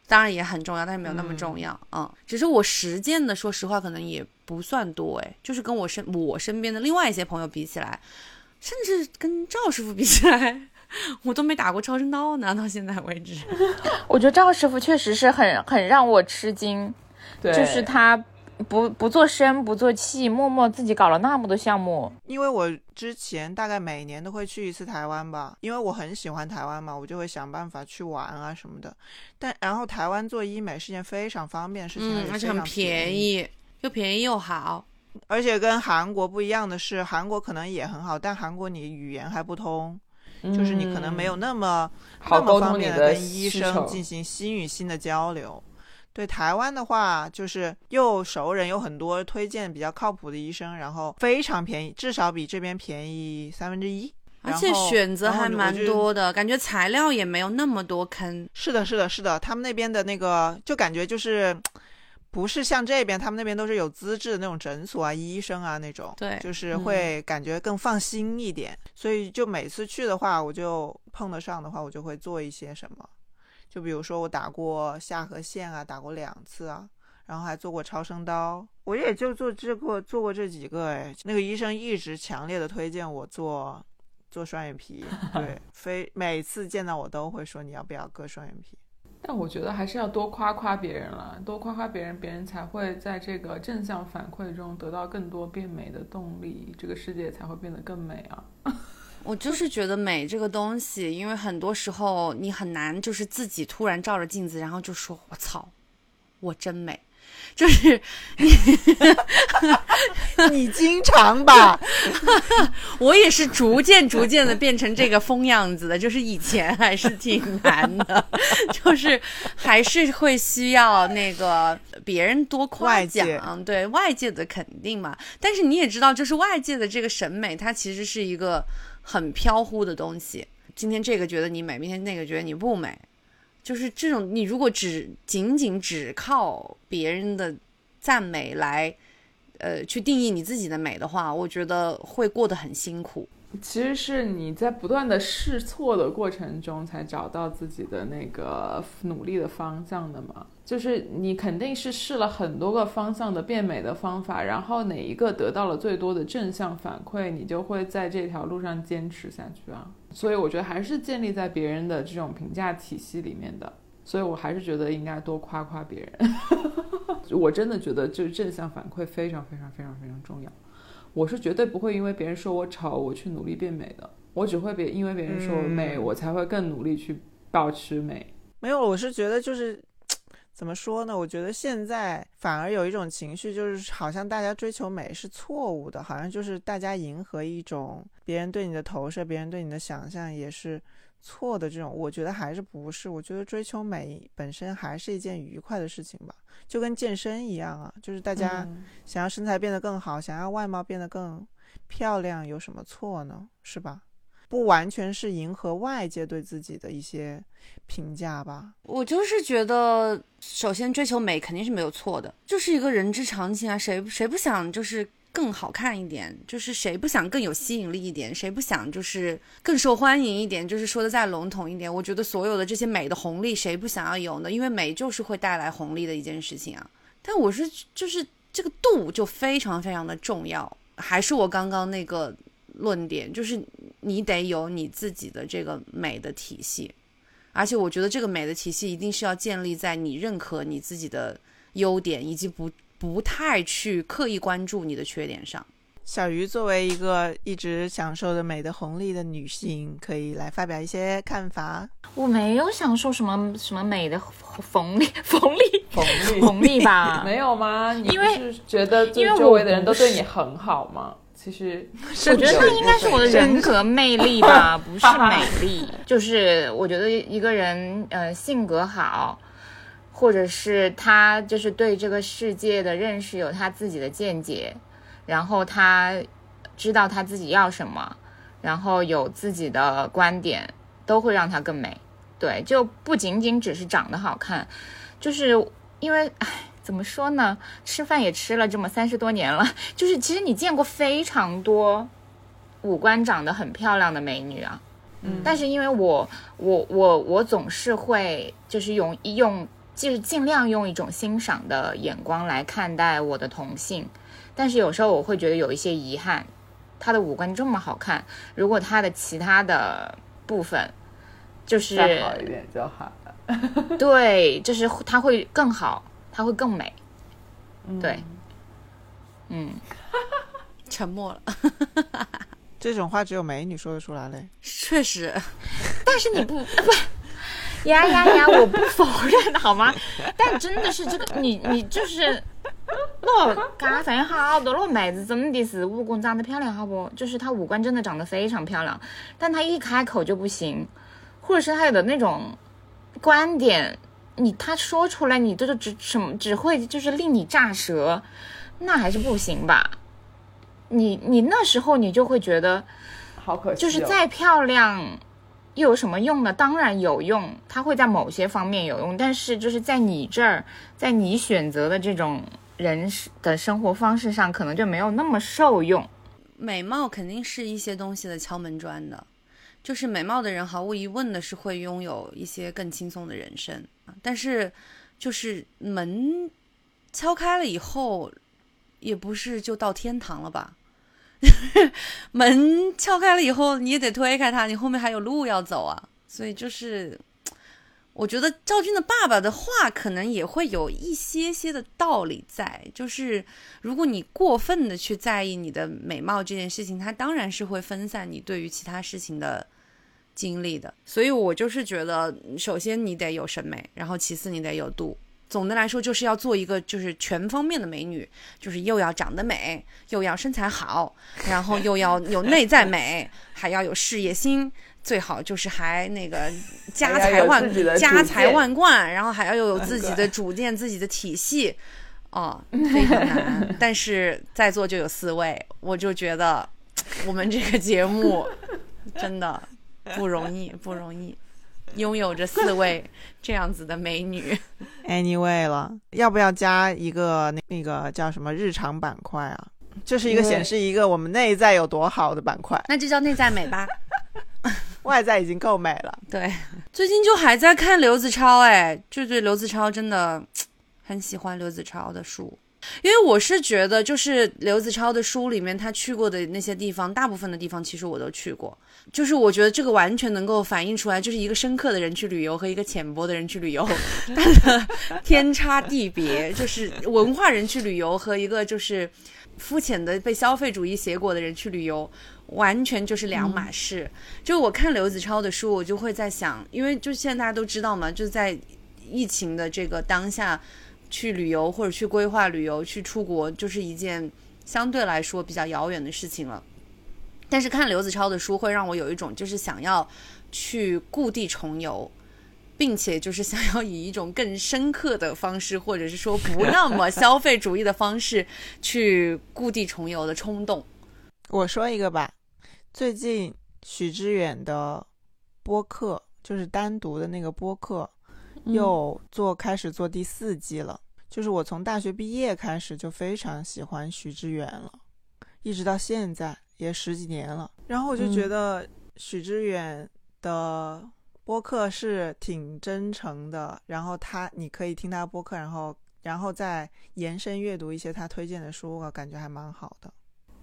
当然也很重要，但是没有那么重要。嗯，只是我实践的，说实话可能也不算多哎，就是跟我身我身边的另外一些朋友比起来，甚至跟赵师傅比起来，我都没打过超声刀呢，到现在为止。我觉得赵师傅确实是很很让我吃惊，就是他不不做声不做气，默默自己搞了那么多项目。因为我之前大概每年都会去一次台湾吧，因为我很喜欢台湾嘛，我就会想办法去玩啊什么的。但然后台湾做医美是件非常方便的事情，嗯，而且很便宜。宜，又便宜又好。而且跟韩国不一样的是，韩国可能也很好，但韩国你语言还不通，就是你可能没有那么、那么方沟通的便的跟医生进行心与心的交流。对台湾的话，就是又熟人有很多推荐比较靠谱的医生，然后非常便宜，至少比这边便宜三分之一。而且选择还蛮多的，感觉材料也没有那么多坑。是的，是的，是的，他们那边的那个就感觉就是。不是像这边，他们那边都是有资质的那种诊所啊、医生啊那种，对就是嗯会感觉更放心一点。所以就每次去的话，我就碰得上的话，我就会做一些什么，就比如说我打过下颌线啊，打过两次啊，然后还做过超声刀，我也就做这过做过这几个哎。那个医生一直强烈的推荐我做做双眼皮，对，非每次见到我都会说你要不要割双眼皮。但我觉得还是要多夸夸别人了，多夸夸别人，别人才会在这个正向反馈中得到更多变美的动力，这个世界才会变得更美啊。我就是觉得美这个东西，因为很多时候你很难就是自己突然照着镜子，然后就说“我操，我真美”，就是你 你经常吧？我也是逐渐逐渐的变成这个疯样子的，就是以前还是挺难的，就是还是会需要那个别人多夸奖，对外界的肯定嘛。但是你也知道，就是外界的这个审美，它其实是一个很飘忽的东西。今天这个觉得你美，明天那个觉得你不美，就是这种。你如果只仅仅只靠别人的赞美来，呃，去定义你自己的美的话，我觉得会过得很辛苦。其实是你在不断的试错的过程中，才找到自己的那个努力的方向的嘛。就是你肯定是试了很多个方向的变美的方法，然后哪一个得到了最多的正向反馈，你就会在这条路上坚持下去啊。所以我觉得还是建立在别人的这种评价体系里面的。所以我还是觉得应该多夸夸别人。我真的觉得就是正向反馈非常非常非常非常重要。我是绝对不会因为别人说我丑，我去努力变美的。我只会别因为别人说我美，我才会更努力去保持美。没有，我是觉得就是怎么说呢？我觉得现在反而有一种情绪，就是好像大家追求美是错误的，好像就是大家迎合一种别人对你的投射，别人对你的想象也是错的这种。我觉得还是不是？我觉得追求美本身还是一件愉快的事情吧，就跟健身一样啊，就是大家嗯想要身材变得更好，想要外貌变得更漂亮，有什么错呢？是吧？不完全是迎合外界对自己的一些评价吧。我就是觉得，首先追求美肯定是没有错的，就是一个人之常情啊，谁谁不想就是更好看一点，就是谁不想更有吸引力一点，谁不想就是更受欢迎一点，就是说的再笼统一点，我觉得所有的这些美的红利，谁不想要有呢？因为美就是会带来红利的一件事情啊。但我是就是这个度就非常非常的重要，还是我刚刚那个论点，就是你得有你自己的这个美的体系。而且我觉得这个美的体系一定是要建立在你认可你自己的优点，以及不不太去刻意关注你的缺点上。小鱼作为一个一直享受着美的红利的女性，可以来发表一些看法。我没有享受什么什么美的红利红利红利红利吧？没有吗？你因为不是觉得就因为周围的人都对你很好吗？其实 我觉得那应该是我的人格魅力吧，不是美丽。就是我觉得一个人呃性格好，或者是他就是对这个世界的认识有他自己的见解，然后他知道他自己要什么，然后有自己的观点，都会让他更美。对，就不仅仅只是长得好看，就是因为唉。怎么说呢？吃饭也吃了这么三十多年了，就是其实你见过非常多五官长得很漂亮的美女啊，嗯但是因为我我我我总是会就是用用就是尽量用一种欣赏的眼光来看待我的同性，但是有时候我会觉得有一些遗憾，她的五官这么好看，如果她的其他的部分就是再好一点就好了。对，就是她会更好，她会更美，嗯对，嗯。沉默了，这种话只有美女说得出来嘞。确实，但是你不不呀呀呀，我不否认好吗？但真的是这个，你你就是。我刚发现好多那个妹子真的是五官长得漂亮，好不？就是她五官真的长得非常漂亮，但她一开口就不行，或者是她有的那种观点，你他说出来，你这就只什么只会就是令你炸舌，那还是不行吧？你你那时候你就会觉得，好可惜、哦，就是再漂亮又有什么用呢？当然有用，它会在某些方面有用，但是就是在你这儿，在你选择的这种人的生活方式上，可能就没有那么受用。美貌肯定是一些东西的敲门砖的，就是美貌的人毫无疑问的是会拥有一些更轻松的人生，但是就是门敲开了以后，也不是就到天堂了吧？门敲开了以后，你也得推开它，你后面还有路要走啊。所以就是，我觉得赵军的爸爸的话可能也会有一些些的道理在，就是如果你过分的去在意你的美貌这件事情，它当然是会分散你对于其他事情的精力的。所以我就是觉得，首先你得有审美，然后其次你得有度。总的来说，就是要做一个就是全方面的美女，就是又要长得美，又要身材好，然后又要有内在美，还要有事业心，最好就是还那个家财万家财万贯，然后还要有自己的主见、自己的体系。哦，非常难。但是在座就有四位，我就觉得我们这个节目真的不容易，不容易，拥有着四位这样子的美女。Anyway 了，要不要加一个那那个叫什么日常板块啊？就是一个显示一个我们内在有多好的板块，那就叫内在美吧。外在已经够美了。对，最近就还在看刘子超，哎，就对刘子超真的很喜欢刘子超的书，因为我是觉得，就是刘子超的书里面他去过的那些地方，大部分的地方其实我都去过，就是我觉得这个完全能够反映出来，就是一个深刻的人去旅游和一个浅薄的人去旅游，它的天差地别，就是文化人去旅游和一个就是肤浅的被消费主义挟裹的人去旅游。完全就是两码事。就我看刘子超的书，我就会在想，因为就现在大家都知道嘛，就是在疫情的这个当下，去旅游或者去规划旅游、去出国，就是一件相对来说比较遥远的事情了。但是看刘子超的书，会让我有一种就是想要去故地重游。并且就是想要以一种更深刻的方式，或者是说不那么 消费主义的方式，去故地重游的冲动。我说一个吧，最近许知远的播客，就是单独的那个播客，又做开始做第四季了。就是我从大学毕业开始就非常喜欢许知远了，一直到现在也十几年了。然后我就觉得许知远的播客是挺真诚的，然后他你可以听他播客，然后然后再延伸阅读一些他推荐的书，我感觉还蛮好的。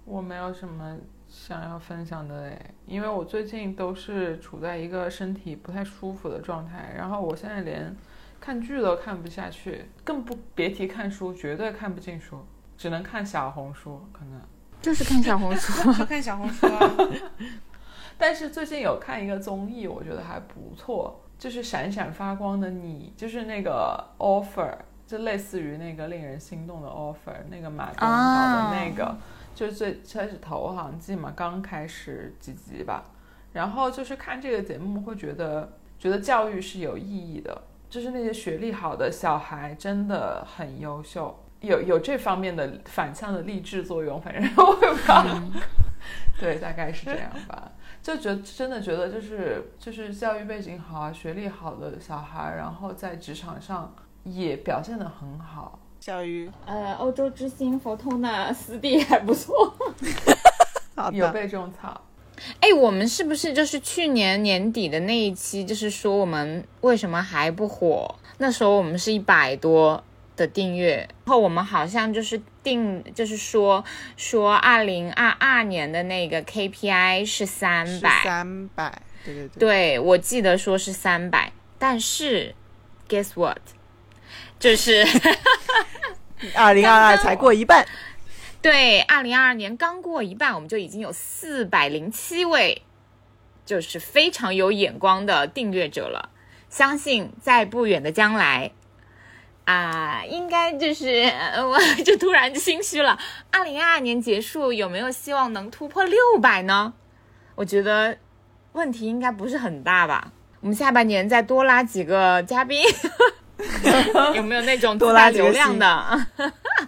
我没有什么想要分享的诶，因为我最近都是处在一个身体不太舒服的状态，然后我现在连看剧都看不下去，更不别提看书，绝对看不进书，只能看小红书可能。就是看小红书。就看小红书啊。但是最近有看一个综艺，我觉得还不错，就是《闪闪发光的你》，就是那个 offer，就类似于那个令人心动的 offer，那个马东导的那个，就是最开始投行季嘛，刚开始几集吧。然后就是看这个节目会觉得，觉得教育是有意义的，就是那些学历好的小孩真的很优秀，有有这方面的反向的励志作用，反正 我也不知道。对，大概是这样吧。就觉得真的觉得就是就是教育背景好啊，学历好的小孩，然后在职场上也表现得很好。小鱼，呃，欧洲之星佛通的斯蒂还不错。有被种草，哎，我们是不是就是去年年底的那一期，就是说我们为什么还不火？那时候我们是一百多的订阅，然后我们好像就是定，就是说说二零二二年的那个 KPI 是三是百，三百，对对对，对我记得说是三百，但是 guess what？就是 二零二二才过一半，对，二零二二年刚过一半，我们就已经有四百零七位，就是非常有眼光的订阅者了。相信在不远的将来，啊，应该就是呃我就突然心虚了。二零二二年结束，有没有希望能突破六百呢？我觉得问题应该不是很大吧。我们下半年再多拉几个嘉宾，有没有那种多拉流量的？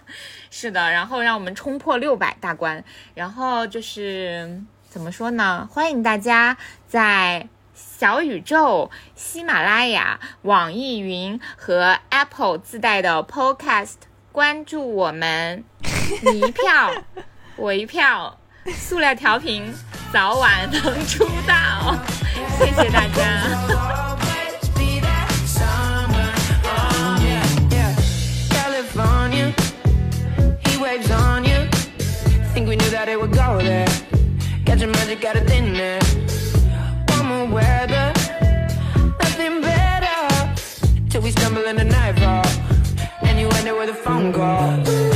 是的，然后让我们冲破六百大关，然后就是怎么说呢？欢迎大家在小宇宙、喜马拉雅、网易云和 Apple 自带的 Podcast 关注我们，你一票，我一票，塑料调频早晚能出道，谢谢大家。Thought it would go there. catch a magic out of thin air. more weather, nothing better. Till we stumble in the nightfall, and you end it with a phone call.